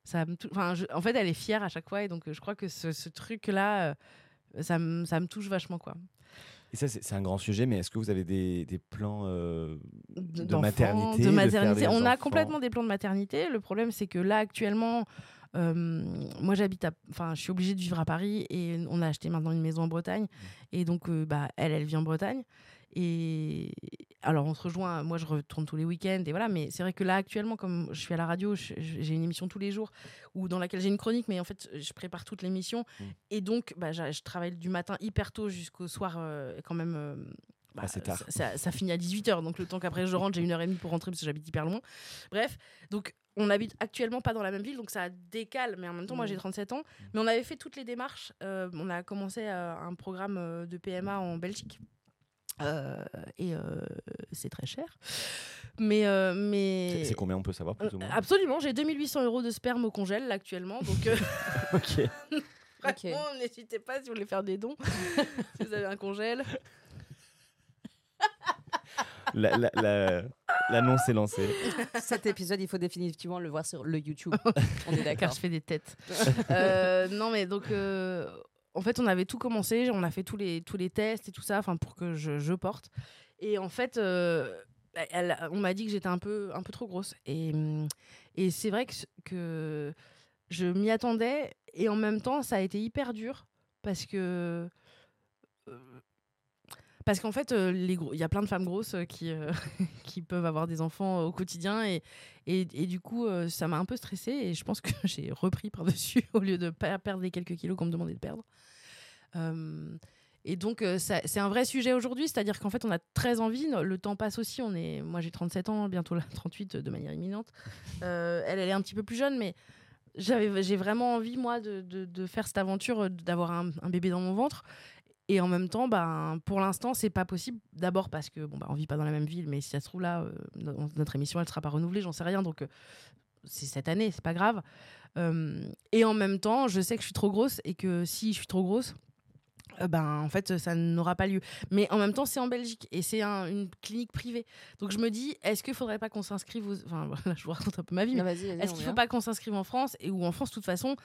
ça enfin, je- en fait, elle est fière à chaque fois, et donc euh, je crois que ce, ce truc-là, euh, ça, me- ça me touche vachement, quoi. Et ça, c'est un grand sujet, mais est-ce que vous avez des, des plans euh, de, maternité de On a complètement des plans de maternité. Le problème, c'est que là, actuellement, moi, j'habite à. Enfin, je suis obligée de vivre à Paris et on a acheté maintenant une maison en Bretagne. Et donc, euh, bah, elle, elle vit en Bretagne. Et alors, on se rejoint. Moi, je retourne tous les week-ends. Et voilà. Mais c'est vrai que là, actuellement, comme je suis à la radio, j'ai une émission tous les jours ou dans laquelle j'ai une chronique. Mais en fait, je prépare toute l'émission. Mm. Et donc, bah, je travaille du matin hyper tôt jusqu'au soir, euh, quand même. euh, bah, tard. Ça finit à 18h. Donc, le temps qu'après je rentre, j'ai une heure et demie pour rentrer parce que j'habite hyper loin. Bref. Donc, on habite actuellement pas dans la même ville, donc ça décale. Mais en même temps, moi, j'ai 37 ans. Mais on avait fait toutes les démarches. Euh, on a commencé euh, un programme euh, de PMA en Belgique. Euh, et euh, c'est très cher. Mais. euh, mais... C'est- combien on peut savoir plus ou moins? Absolument, j'ai 2800 euros de sperme au congèle là, actuellement. Donc, euh, [LAUGHS] [LAUGHS] Ok. vraiment, n'hésitez pas si vous voulez faire des dons. [LAUGHS] si vous avez un congèle. La- la- la- L'annonce est lancée. Cet épisode, il faut définitivement le voir sur le YouTube. [LAUGHS] On est Car d'accord. je fais des têtes. [LAUGHS] Euh, non, mais donc, euh, en fait, on avait tout commencé. On a fait tous les, tous les tests et tout ça enfin, pour que je, je porte. Et en fait, euh, elle- on m'a dit que j'étais un peu, un peu trop grosse. Et, et c'est vrai que, que je m'y attendais. Et en même temps, ça a été hyper dur parce que. Parce qu'en fait, euh, il y a plein de femmes grosses euh, qui, euh, [LAUGHS] qui peuvent avoir des enfants au quotidien et, du coup, ça m'a un peu stressée et je pense que [LAUGHS] j'ai repris par-dessus [LAUGHS] au lieu de perdre les quelques kilos qu'on me demandait de perdre. Et donc, c'est un vrai sujet aujourd'hui, c'est-à-dire qu'en fait, on a très envie, le temps passe aussi. On est, moi, j'ai 37 ans, bientôt là, 38 de manière imminente. Elle, elle est un petit peu plus jeune, mais j'ai vraiment envie, moi, de, faire cette aventure, d'avoir un bébé dans mon ventre. Et en même temps, ben, pour l'instant, c'est pas possible. D'abord parce que bon, bah, on vit pas dans la même ville, mais si ça se trouve là, euh, no- notre émission, elle sera pas renouvelée, j'en sais rien. Donc, euh, c'est cette année, c'est pas grave. Euh, et en même temps, je sais que je suis trop grosse et que si je suis trop grosse, ben en fait, ça n'aura pas lieu. Mais en même temps, c'est en Belgique et c'est un- une clinique privée. Donc je me dis, est-ce qu'il faudrait pas qu'on s'inscrive aux... Enfin, [LAUGHS] voilà, je vous raconte un peu ma vie, mais Non, vas-y, vas-y, est-ce qu'il vient. faut pas qu'on s'inscrive en France et où en France, de toute façon,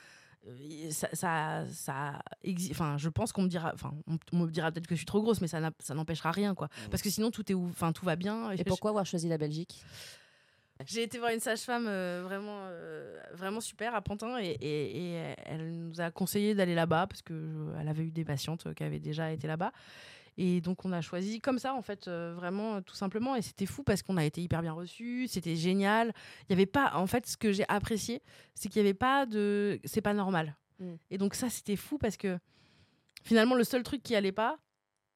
ça, ça, ça exi- enfin, je pense qu'on me dira, enfin, on, on me dira peut-être que je suis trop grosse, mais ça, ça n'empêchera rien, quoi. Parce que sinon, tout est, enfin, tout va bien. Et pourquoi avoir choisi la Belgique? J'ai été voir une sage-femme euh, vraiment, euh, vraiment super à Pantin et, et- et elle nous a conseillé d'aller là-bas parce qu'elle avait eu des patientes euh, qui avaient déjà été là-bas. Et donc on a choisi comme ça en fait, euh, vraiment euh, tout simplement. Et c'était fou parce qu'on a été hyper bien reçus, c'était génial. Il y avait pas, en fait, ce que j'ai apprécié, c'est qu'il y avait pas de, c'est pas normal. Mm. Et donc ça c'était fou parce que finalement le seul truc qui allait pas,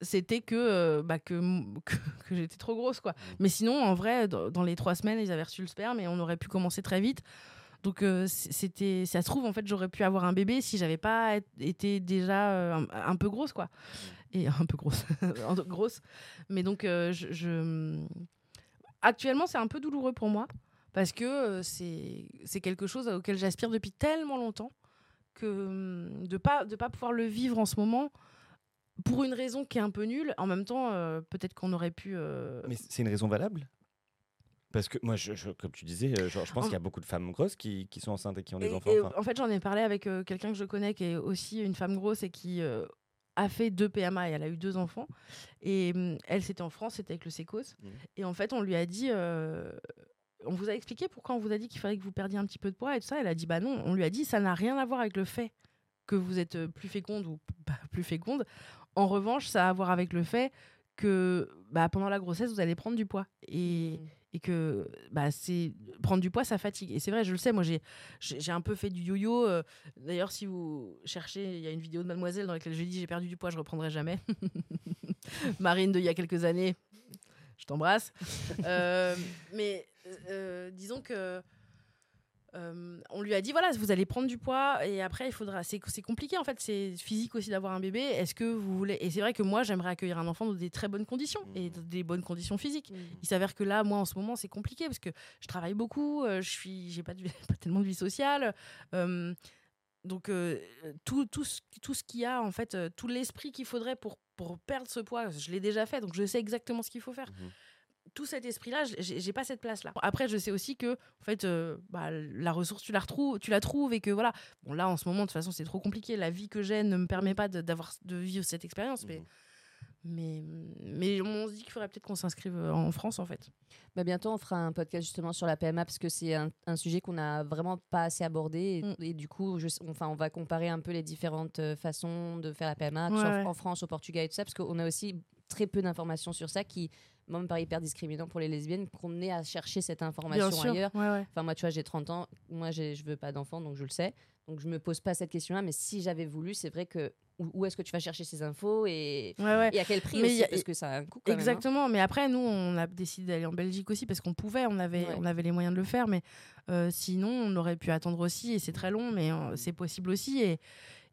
c'était que, euh, bah, que, [LAUGHS] que, que j'étais trop grosse quoi. Mais sinon, en vrai, dans, dans les trois semaines, ils avaient reçu le sperme et on aurait pu commencer très vite. Donc, euh, c'était, ça se trouve, en fait, j'aurais pu avoir un bébé si j'avais pas été déjà euh, un, un peu grosse, quoi. Et un peu grosse, [LAUGHS] grosse. Mais donc, euh, je, je- actuellement, c'est un peu douloureux pour moi parce que euh, c'est, quelque chose auquel j'aspire depuis tellement longtemps que hum, de pas de pas pouvoir le vivre en ce moment pour une raison qui est un peu nulle. En même temps, euh, peut-être qu'on aurait pu. euh, Mais c'est une raison valable? Parce que moi, je, je- comme tu disais, je pense En- qu'il y a beaucoup de femmes grosses qui, qui sont enceintes et qui ont des enfants. enfin, en fait, j'en ai parlé avec euh, quelqu'un que je connais qui est aussi une femme grosse et qui a fait deux PMA et elle a eu deux enfants. Et hum, elle, c'était en France, c'était avec le Sécos. Mhm. Et en fait, on lui a dit. euh, on vous a expliqué pourquoi on vous a dit qu'il fallait que vous perdiez un petit peu de poids et tout ça. Elle a dit bah non. On lui a dit ça n'a rien à voir avec le fait que vous êtes euh, plus féconde ou pas plus féconde. En revanche, ça a à voir avec le fait que bah, pendant la grossesse, vous allez prendre du poids. Et, et que bah, c'est prendre du poids, ça fatigue. Et c'est vrai, je le sais, moi j'ai j'ai j'ai un peu fait du yo-yo. euh, D'ailleurs, si vous cherchez, il y a une vidéo de Mademoiselle dans laquelle je dis j'ai perdu du poids, je reprendrai jamais. [LAUGHS] Marine de il y a quelques années, je t'embrasse. Euh, mais euh, disons que euh, on lui a dit voilà, vous allez prendre du poids et après il faudra. C'est c'est compliqué en fait, c'est physique aussi d'avoir un bébé. Est-ce que vous voulez Et c'est vrai que moi j'aimerais accueillir un enfant dans des très bonnes conditions et dans des bonnes conditions physiques. Il s'avère que là, moi, en ce moment, c'est compliqué parce que je travaille beaucoup, euh, je suis, j'ai pas, de- [LAUGHS] pas tellement de vie sociale. euh, donc, euh, tout, tout, ce, tout ce qu'il y a, en fait, tout l'esprit qu'il faudrait pour, pour perdre ce poids, je l'ai déjà fait, donc je sais exactement ce qu'il faut faire. Mhm. Tout cet esprit-là, je- j'ai pas cette place-là. Après, je sais aussi que, en fait, euh, bah, la ressource, tu la, retrouves, tu la trouves et que voilà. Bon, là, en ce moment, de toute façon, c'est trop compliqué. La vie que j'ai ne me permet pas de, d'avoir, de vivre cette expérience, mais Mhm. Mais, mais on se dit qu'il faudrait peut-être qu'on s'inscrive euh, en France, en fait. Bah, bientôt, on fera un podcast justement sur la PMA parce que c'est un, un sujet qu'on n'a vraiment pas assez abordé. Et, Mm. et du coup, je, enfin, on va comparer un peu les différentes euh, façons de faire la PMA, Ouais, ouais. en France, au Portugal et tout ça, parce qu'on a aussi très peu d'informations sur ça qui, moi, me paraît hyper discriminant pour les lesbiennes qu'on ait à chercher cette information ailleurs. Ouais, ouais. Enfin, moi, tu vois, j'ai 30 ans. Moi, je veux pas d'enfant, donc je le sais. Donc, je me pose pas cette question-là. Mais si j'avais voulu, c'est vrai que où, est-ce que tu vas chercher ces infos et, Ouais, ouais. et à quel prix Mais aussi, a- Parce que ça a un coût quand même, hein. Exactement, mais après nous on a décidé d'aller en Belgique aussi parce qu'on pouvait, on avait, Ouais. on avait les moyens de le faire, mais euh, sinon on aurait pu attendre aussi et c'est très long, mais euh, c'est possible aussi et,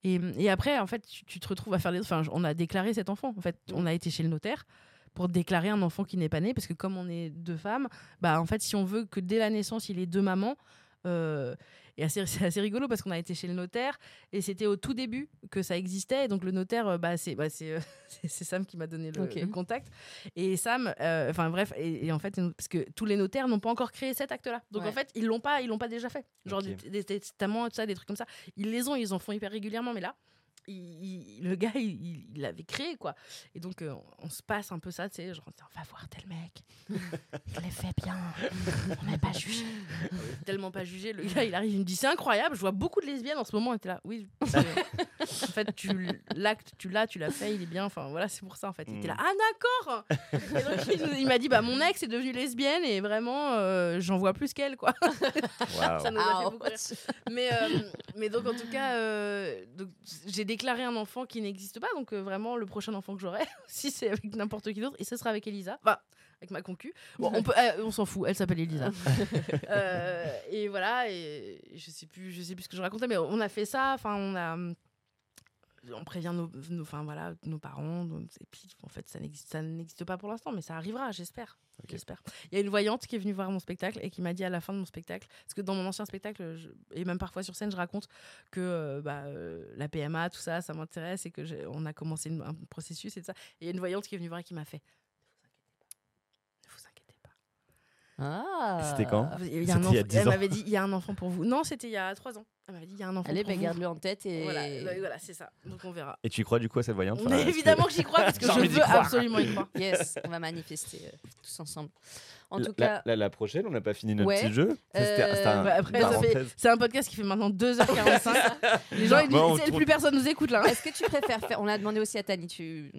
et, et après en fait tu, tu te retrouves à faire les, enfin on a déclaré cet enfant, en fait on a été chez le notaire pour déclarer un enfant qui n'est pas né parce que comme on est deux femmes, bah en fait si on veut que dès la naissance il ait deux mamans euh, et assez- [LAUGHS] c'est assez rigolo parce qu'on a été chez le notaire et c'était au tout début que ça existait. Et donc le notaire, euh, bah, c'est bah, c'est, euh, [LAUGHS] Sam qui m'a donné le, contact. Et Sam, euh, enfin bref, et, et en fait, parce que tous les notaires n'ont pas encore créé cet acte-là. Donc Ouais. en fait, ils l'ont pas, ils l'ont pas déjà fait. Genre des testaments, tout ça, des trucs comme ça. Ils les ont, ils en font hyper régulièrement, mais là. Il- il- le gars, il- il il l'avait créé, quoi. Et donc, euh, on se passe un peu ça, tu sais, genre, on va voir tel mec. [LAUGHS] Il les fait bien. On n'est pas jugé. Tellement pas jugé. Le gars, il arrive, il me dit, c'est incroyable, je vois beaucoup de lesbiennes en ce moment. Et t'es là, oui. [LAUGHS] en fait, tu l'acte, tu l'as, tu l'as fait, il est bien. Enfin, voilà, c'est pour ça, en fait. Il était là, Mm. ah, d'accord. Et donc, il, m'a dit, bah, mon ex est devenue lesbienne et vraiment, euh, j'en vois plus qu'elle, quoi. Waouh. Ça nous a fait Ah, beaucoup rire. Mais, euh, mais donc, en tout cas, euh, donc, j'ai déclaré un enfant qui n'existe pas. Donc, euh, vraiment, le prochain enfant que j'aurai, [LAUGHS] si c'est avec n'importe qui d'autre, et ce sera avec Elisa. Enfin, avec ma concu. Bon, on, peut, euh, on s'en fout, elle s'appelle Elisa. [LAUGHS] Euh, et voilà, et je sais plus, je sais plus ce que je racontais, mais on a fait ça. Enfin, on a. On prévient nos, nos- enfin, voilà, nos parents. donc, Et puis, en fait, ça n'existe ça n'existe pas pour l'instant, mais ça arrivera, j'espère. J'espère. Il y a une voyante qui est venue voir mon spectacle et qui m'a dit à la fin de mon spectacle, parce que dans mon ancien spectacle, je- et même parfois sur scène, je raconte que euh, bah, euh, la PMA, tout ça, ça m'intéresse et que on a commencé une- un processus et tout ça. Et il y a une voyante qui est venue voir et qui m'a fait Ne vous inquiétez pas. Ah. C'était quand Il y a C'était un il y a enfant- 10 Elle m'avait dit il y a un enfant pour vous. Non, c'était il y a 3 ans. Elle m'avait dit il y a un enfant Allez, pour bah, vous. garde-le en tête et. Voilà, là, voilà, c'est ça. Donc on verra. Et tu y crois du coup à cette voyante? Enfin, Mais évidemment que j'y crois parce que [LAUGHS] je veux absolument y croire. Yes, on va manifester euh, tous ensemble. En La- tout la, cas, la- la prochaine, on n'a pas fini notre Ouais. petit jeu. Euh, un-. C'est un podcast qui fait maintenant 2h45. [LAUGHS] Les gens, ils Bon, on disent, plus personne nous écoute là. est-ce que tu préfères faire. On a demandé aussi à Tani, tu...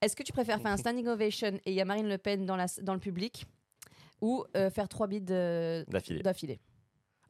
est-ce que tu préfères faire un standing ovation et il y a Marine Le Pen dans, la... dans le public ou euh, faire trois bides euh, D'affilée. d'affilée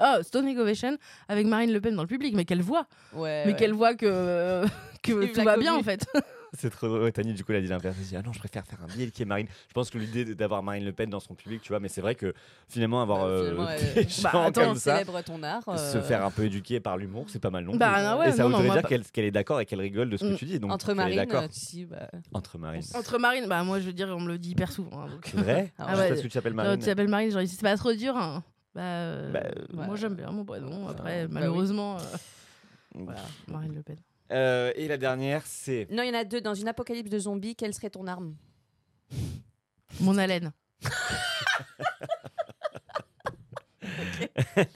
Oh, Stone Ovation avec Marine Le Pen dans le public, mais qu'elle voit. Ouais. mais qu'elle voit que, [LAUGHS] que Vive tout la va bien en fait. [LAUGHS] C'est trop drôle. Tani, du coup, elle a dit l'inverse. Elle a dit Ah non, je préfère faire un biel qui est Marine. Je pense que l'idée d'avoir Marine Le Pen dans son public, tu vois, mais c'est vrai que finalement, avoir Euh, euh, finalement, [LAUGHS] des elle- gens Bah, attends, comme ça, célèbre ton art. se euh, faire un peu éduquer par l'humour, c'est pas mal non Bah, plus. non, ouais, Et ça non, non, voudrait moi, dire pas- qu'elle qu'elle est d'accord et qu'elle rigole de ce que Mm. tu dis. Donc, Entre Marine, euh, si, bah, Entre Marine. Entre Marine, bah moi je veux dire, on me le dit hyper souvent. hein, donc. C'est vrai Ah Ah ouais. Parce que tu t'appelles Marine. tu t'appelles Marine, genre c'est pas trop dur. hein. Bah, euh, Bah, moi ouais. j'aime bien mon prénom. Après, Bah oui. malheureusement, euh, voilà, Marine Le Pen. Euh, et la dernière, c'est. Non, il y en a deux. Dans une apocalypse de zombies, quelle serait ton arme? Mon haleine. [LAUGHS]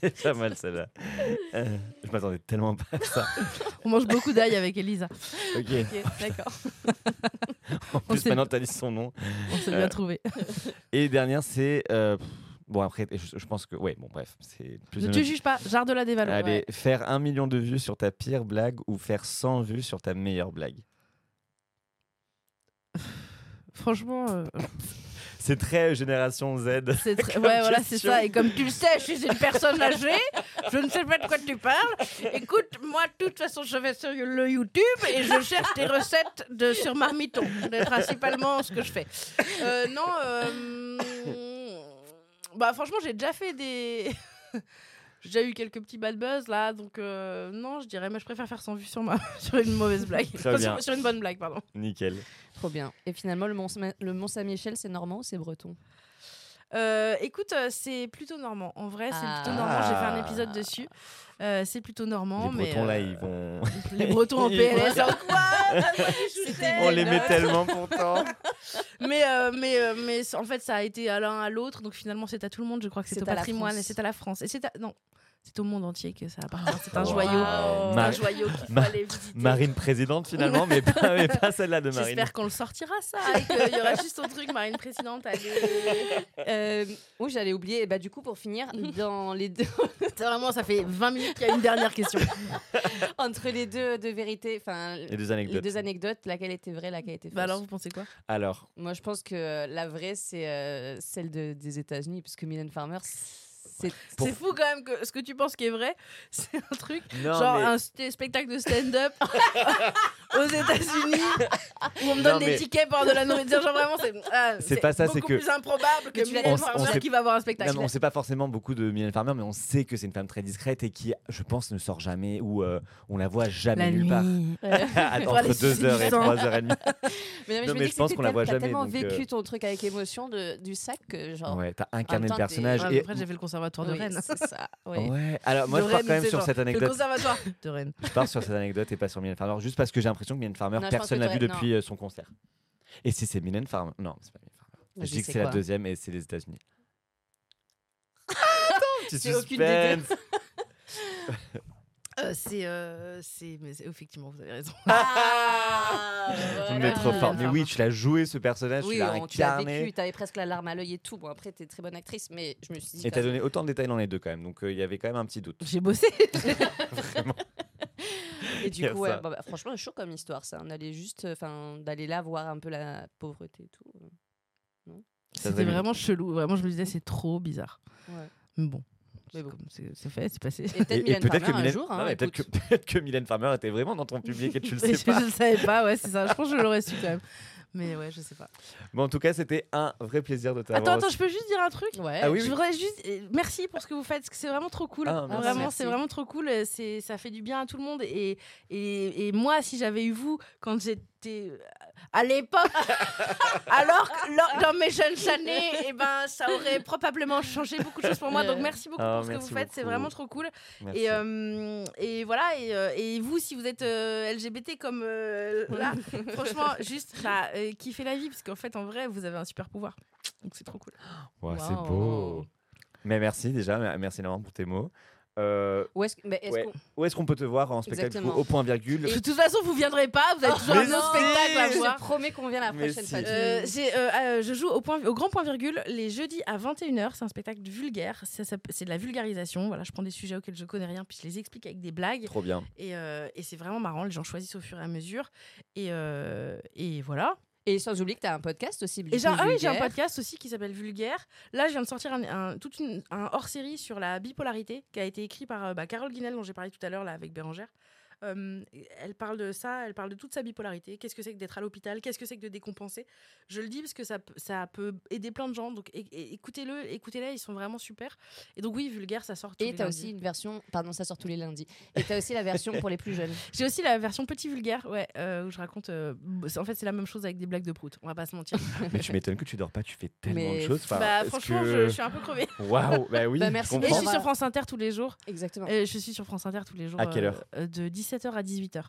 C'est pas mal celle-là. Euh, je m'attendais tellement pas à ça. [LAUGHS] On mange beaucoup d'ail avec Elisa. Ok. Ok, d'accord. [LAUGHS] En plus, s'est- maintenant, t'as dit son nom. On s'est Euh, bien trouvé. Et dernière, c'est. euh, pff, Bon, après, je, je pense que. Ouais, bon, bref. C'est plus Ne te juge pas, jarre de la dévalo. Allez, faire un million de vues sur ta pire blague ou faire 100 vues sur ta meilleure blague? [LAUGHS] Franchement, euh, [LAUGHS] C'est très génération Z. c'est [LAUGHS] Ouais, voilà, c'est ça. Et comme tu le sais, je suis une personne âgée. Je ne sais pas de quoi tu parles. Écoute, moi, de toute façon, je vais sur le YouTube et je cherche des recettes de, sur Marmiton. C'est principalement ce que je fais. Euh, non, euh, bah franchement, j'ai déjà fait des... [LAUGHS] J'ai déjà eu quelques petits bad buzz là, donc euh, non, je dirais, mais je préfère faire sans vue sur, ma... [LAUGHS] sur une mauvaise blague. Très Enfin, bien. sur, sur une bonne blague, pardon. Nickel. Trop bien. Et finalement, le Mont, le Mont Saint-Michel, c'est normand ou c'est breton? Euh, écoute, euh, c'est plutôt normand. En vrai, c'est plutôt normand. J'ai fait un épisode dessus. Euh, c'est plutôt normand, les mais Bretons, là, euh, ils vont. les Bretons en [LAUGHS] Ils PLS. vont- en quoi [LAUGHS] On les met tellement pourtant. [LAUGHS] Mais euh, mais euh, mais en fait, ça a été à l'un à l'autre. Donc finalement, c'est à tout le monde. Je crois que c'est C'est au patrimoine France. et c'est à la France. Et c'est à... non, C'est au monde entier que ça appartient. C'est un Wow. joyau. Un joyau qu'il faut Ma- aller visiter. Marine présidente finalement, mais pas, mais pas [LAUGHS] celle-là de Marine. J'espère qu'on le sortira ça et qu'il y aura juste au truc Marine présidente. Allez. Euh, oui, j'allais oublier. Et bah, du coup, pour finir, dans les deux, [LAUGHS] C'est vraiment, ça fait 20 minutes qu'il y a une dernière question. [LAUGHS] entre les deux de vérité, enfin, Les deux les anecdotes. deux anecdotes, laquelle était vraie, laquelle était fausse Bah alors, vous pensez quoi? Alors, Moi, je pense que la vraie, c'est euh, celle de- des États-Unis, parce que Mylène Farmer, c'est. Pour- fou quand même que ce que tu penses qui est vrai, [LAUGHS] c'est un truc non, genre mais- un spectacle de stand-up [LAUGHS] aux États-Unis où on me donne Non, des mais- tickets pour de la nourriture. Genre vraiment, c'est C'est pas ça, c'est que- plus improbable que Mylène Farmer sait- qui va avoir un spectacle. Non, on sait pas forcément beaucoup de Mylène Farmer, mais on sait que c'est une femme très discrète et qui, je pense, ne sort jamais ou euh, on la voit jamais La nulle nuit. [LAUGHS] part. Aller Entre 2h et sucer du sang. 3h30. Mais, non, Non, mais je pense qu'on la voit t'as jamais, tellement donc, vécu euh, ton truc avec émotion du sac que genre. Ouais, t'as incarné même le personnage. Ouais. Après, j'ai fait le conservatoire de Oui, Rennes. c'est ça. [LAUGHS] oui. Ouais, alors moi De je pars Rennes, quand même sur genre, cette Le anecdote. conservatoire [LAUGHS] de Rennes. Je pars sur cette anecdote et pas sur Mylène Farmer, juste parce que j'ai l'impression que Mylène Farmer, Non, personne l'a vu depuis euh, son concert. Et si c'est Mylène Farmer Non, c'est pas Mylène Farmer. Je dis que c'est la deuxième et c'est les États-Unis. [LAUGHS] Aucune des deux. suspense. Euh, c'est, euh, c'est, mais c'est- effectivement, vous avez raison. Ah, [LAUGHS] Mais voilà. trop fort. Mais oui, tu l'as joué ce personnage, Oui, tu l'as on- tu l'as incarné. vécu, t'avais presque la larme à l'œil et tout. Bon, après, t'es très bonne actrice, mais je me suis dit. Et t'as donné autant de détails dans les deux quand même, donc euh, il y avait quand même un petit doute. J'ai bossé. [LAUGHS] [LAUGHS] même. Et du coup, ouais, ça. bah, bah, franchement, chaud comme histoire, ça. On allait juste, enfin, d'aller là voir un peu la pauvreté et tout. C'était vraiment chelou. Vraiment, je me disais, c'est trop bizarre. Ouais. Mais bon. Mais C'est bon. fait, c'est passé. Et peut-être que un Mylène, jour. Hein, peut-être que, écoute. [LAUGHS] peut-être que Mylène Farmer était vraiment dans ton public et tu le [LAUGHS] je sais pas. ne savais pas, ouais, c'est ça. Je pense que je l'aurais su quand même. [LAUGHS] Mais ouais, je sais pas. Bon, en tout cas, c'était un vrai plaisir de t'avoir. Attends, attends, je peux juste dire un truc? Ouais. Ah oui, Je voudrais juste euh, merci pour ce que vous faites, parce que c'est vraiment trop cool. Ah, merci. vraiment, c'est vraiment trop cool. C'est ça fait du bien à tout le monde. Et et, et moi, si j'avais eu vous quand j'étais à l'époque, alors que dans mes jeunes années, et ben ça aurait probablement changé beaucoup de choses pour moi. Donc merci beaucoup Ah, pour ce que vous faites, c'est vraiment trop cool. Merci. Et, euh, et voilà, et, euh, et vous, si vous êtes euh, LGBT comme là, [LAUGHS] franchement, juste euh, kiffez la vie, parce qu'en fait, en vrai, vous avez un super pouvoir. Donc c'est trop cool. C'est beau. Mais merci déjà, merci énormément pour tes mots. Euh, Où est-ce Ouais. qu'on- peut te voir en spectacle Exactement. au point virgule De toute façon, vous viendrez pas, vous avez toujours mais un autre spectacle à Je voir. te promets qu'on vient la prochaine si. fois. Euh, euh, euh, je joue au, point, au grand point virgule les jeudis à 21h. C'est un spectacle vulgaire. C'est de la vulgarisation. Voilà, je prends des sujets auxquels je connais rien, puis je les explique avec des blagues. Trop bien. Et, euh, et c'est vraiment marrant. Les gens choisissent au fur et à mesure. Et, euh, et voilà. Et sans oublier que t'as un podcast aussi. Et j'ai, ah oui, j'ai un podcast aussi qui s'appelle Vulgaire. Là, je viens de sortir un, un- toute une- un hors-série sur la bipolarité qui a été écrit par euh, bah, Carole Guinel, dont j'ai parlé tout à l'heure là, avec Bérangère. Euh, elle parle de ça, elle parle de toute sa bipolarité. Qu'est-ce que c'est que d'être à l'hôpital? Qu'est-ce que c'est que de décompenser? Je le dis parce que ça, peut- ça peut aider plein de gens. Donc écoutez-le, écoutez-les, ils sont vraiment super. Et donc oui, Vulgaire, ça sort tous Et les t'as lundis. aussi une version, pardon, ça sort tous les lundis. Et t'as aussi la version pour les plus jeunes. [LAUGHS] J'ai aussi la version petit vulgaire, ouais, euh, où je raconte. euh, en fait, c'est la même chose avec des blagues de prout. On va pas se mentir. [LAUGHS] Mais tu m'étonnes que tu dors pas, tu fais tellement Mais de choses. Enfin, bah, franchement, que- je, je suis un peu crevée. [LAUGHS] Waouh, bah oui. Bah, je merci. Et je suis sur France Inter tous les jours. Exactement. Euh, je suis sur France Inter tous les jours. À quelle heure? euh, De 17h à 18h.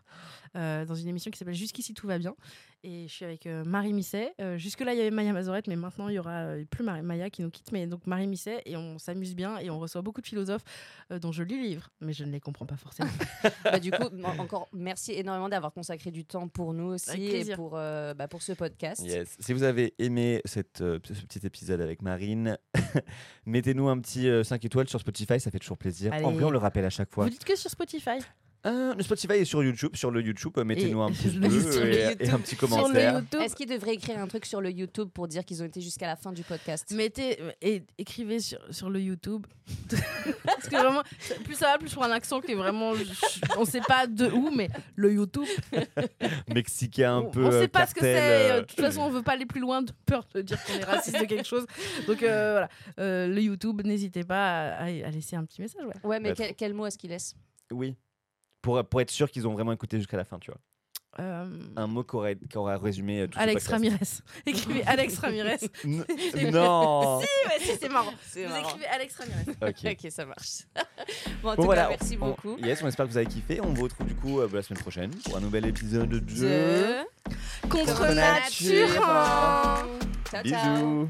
euh, dans une émission qui s'appelle Jusqu'ici tout va bien. Et je suis avec euh, Marie Misset. Euh, Jusque-là, il y avait Maya Mazorette, mais maintenant, il y aura euh, plus Maya qui nous quitte. Mais donc Marie Misset, et on s'amuse bien et on reçoit beaucoup de philosophes euh, dont je lis les livres, mais je ne les comprends pas forcément. [LAUGHS] Bah, du coup, en- encore merci énormément d'avoir consacré du temps pour nous aussi et pour, euh, bah, pour ce podcast. Yes. Si vous avez aimé cette, euh, ce petit épisode avec Marine, [LAUGHS] mettez-nous un petit euh, 5 étoiles sur Spotify, ça fait toujours plaisir. En Allez. vrai, on le rappelle à chaque fois. Vous dites que sur Spotify Euh, le Spotify est sur YouTube. Sur le YouTube, euh, mettez-nous Et- un [LAUGHS] pouce bleu le et, un petit Sur le commentaire. YouTube. Est-ce qu'ils devraient écrire un truc sur le YouTube pour dire qu'ils ont été jusqu'à la fin du podcast? Mettez et écrivez sur, sur le YouTube. [LAUGHS] Parce que vraiment, plus ça va, plus pour un accent qui est vraiment. je- on sait pas de où, mais le YouTube. [LAUGHS] Mexicain un on, peu. on euh, sait pas ce que c'est. euh, euh, De toute façon, on veut pas aller plus loin de peur de dire qu'on est raciste de quelque chose. Donc euh, voilà, Euh, le YouTube, n'hésitez pas à, laisser un petit message. Ouais. Ouais, mais Bah, quel, quel mot est-ce qu'ils laissent Oui. Pour, pour être sûr qu'ils ont vraiment écouté jusqu'à la fin, tu vois. Euh, Un mot qui aurait, qui aurait résumé euh, tout Alex. Ramirez. [LAUGHS] Écrivez Alex Ramirez. [LAUGHS] N- [LAUGHS] non si, ouais, si, c'est marrant. Vous marrant. écrivez Alex Ramirez. Ok. Ok, ça marche. bon, en Bon tout voilà, cas, merci on- beaucoup. yes, on espère que vous avez kiffé. On vous retrouve du coup euh, la semaine prochaine pour un nouvel épisode de De... Contre Contre nature. nature. Ciao, ciao.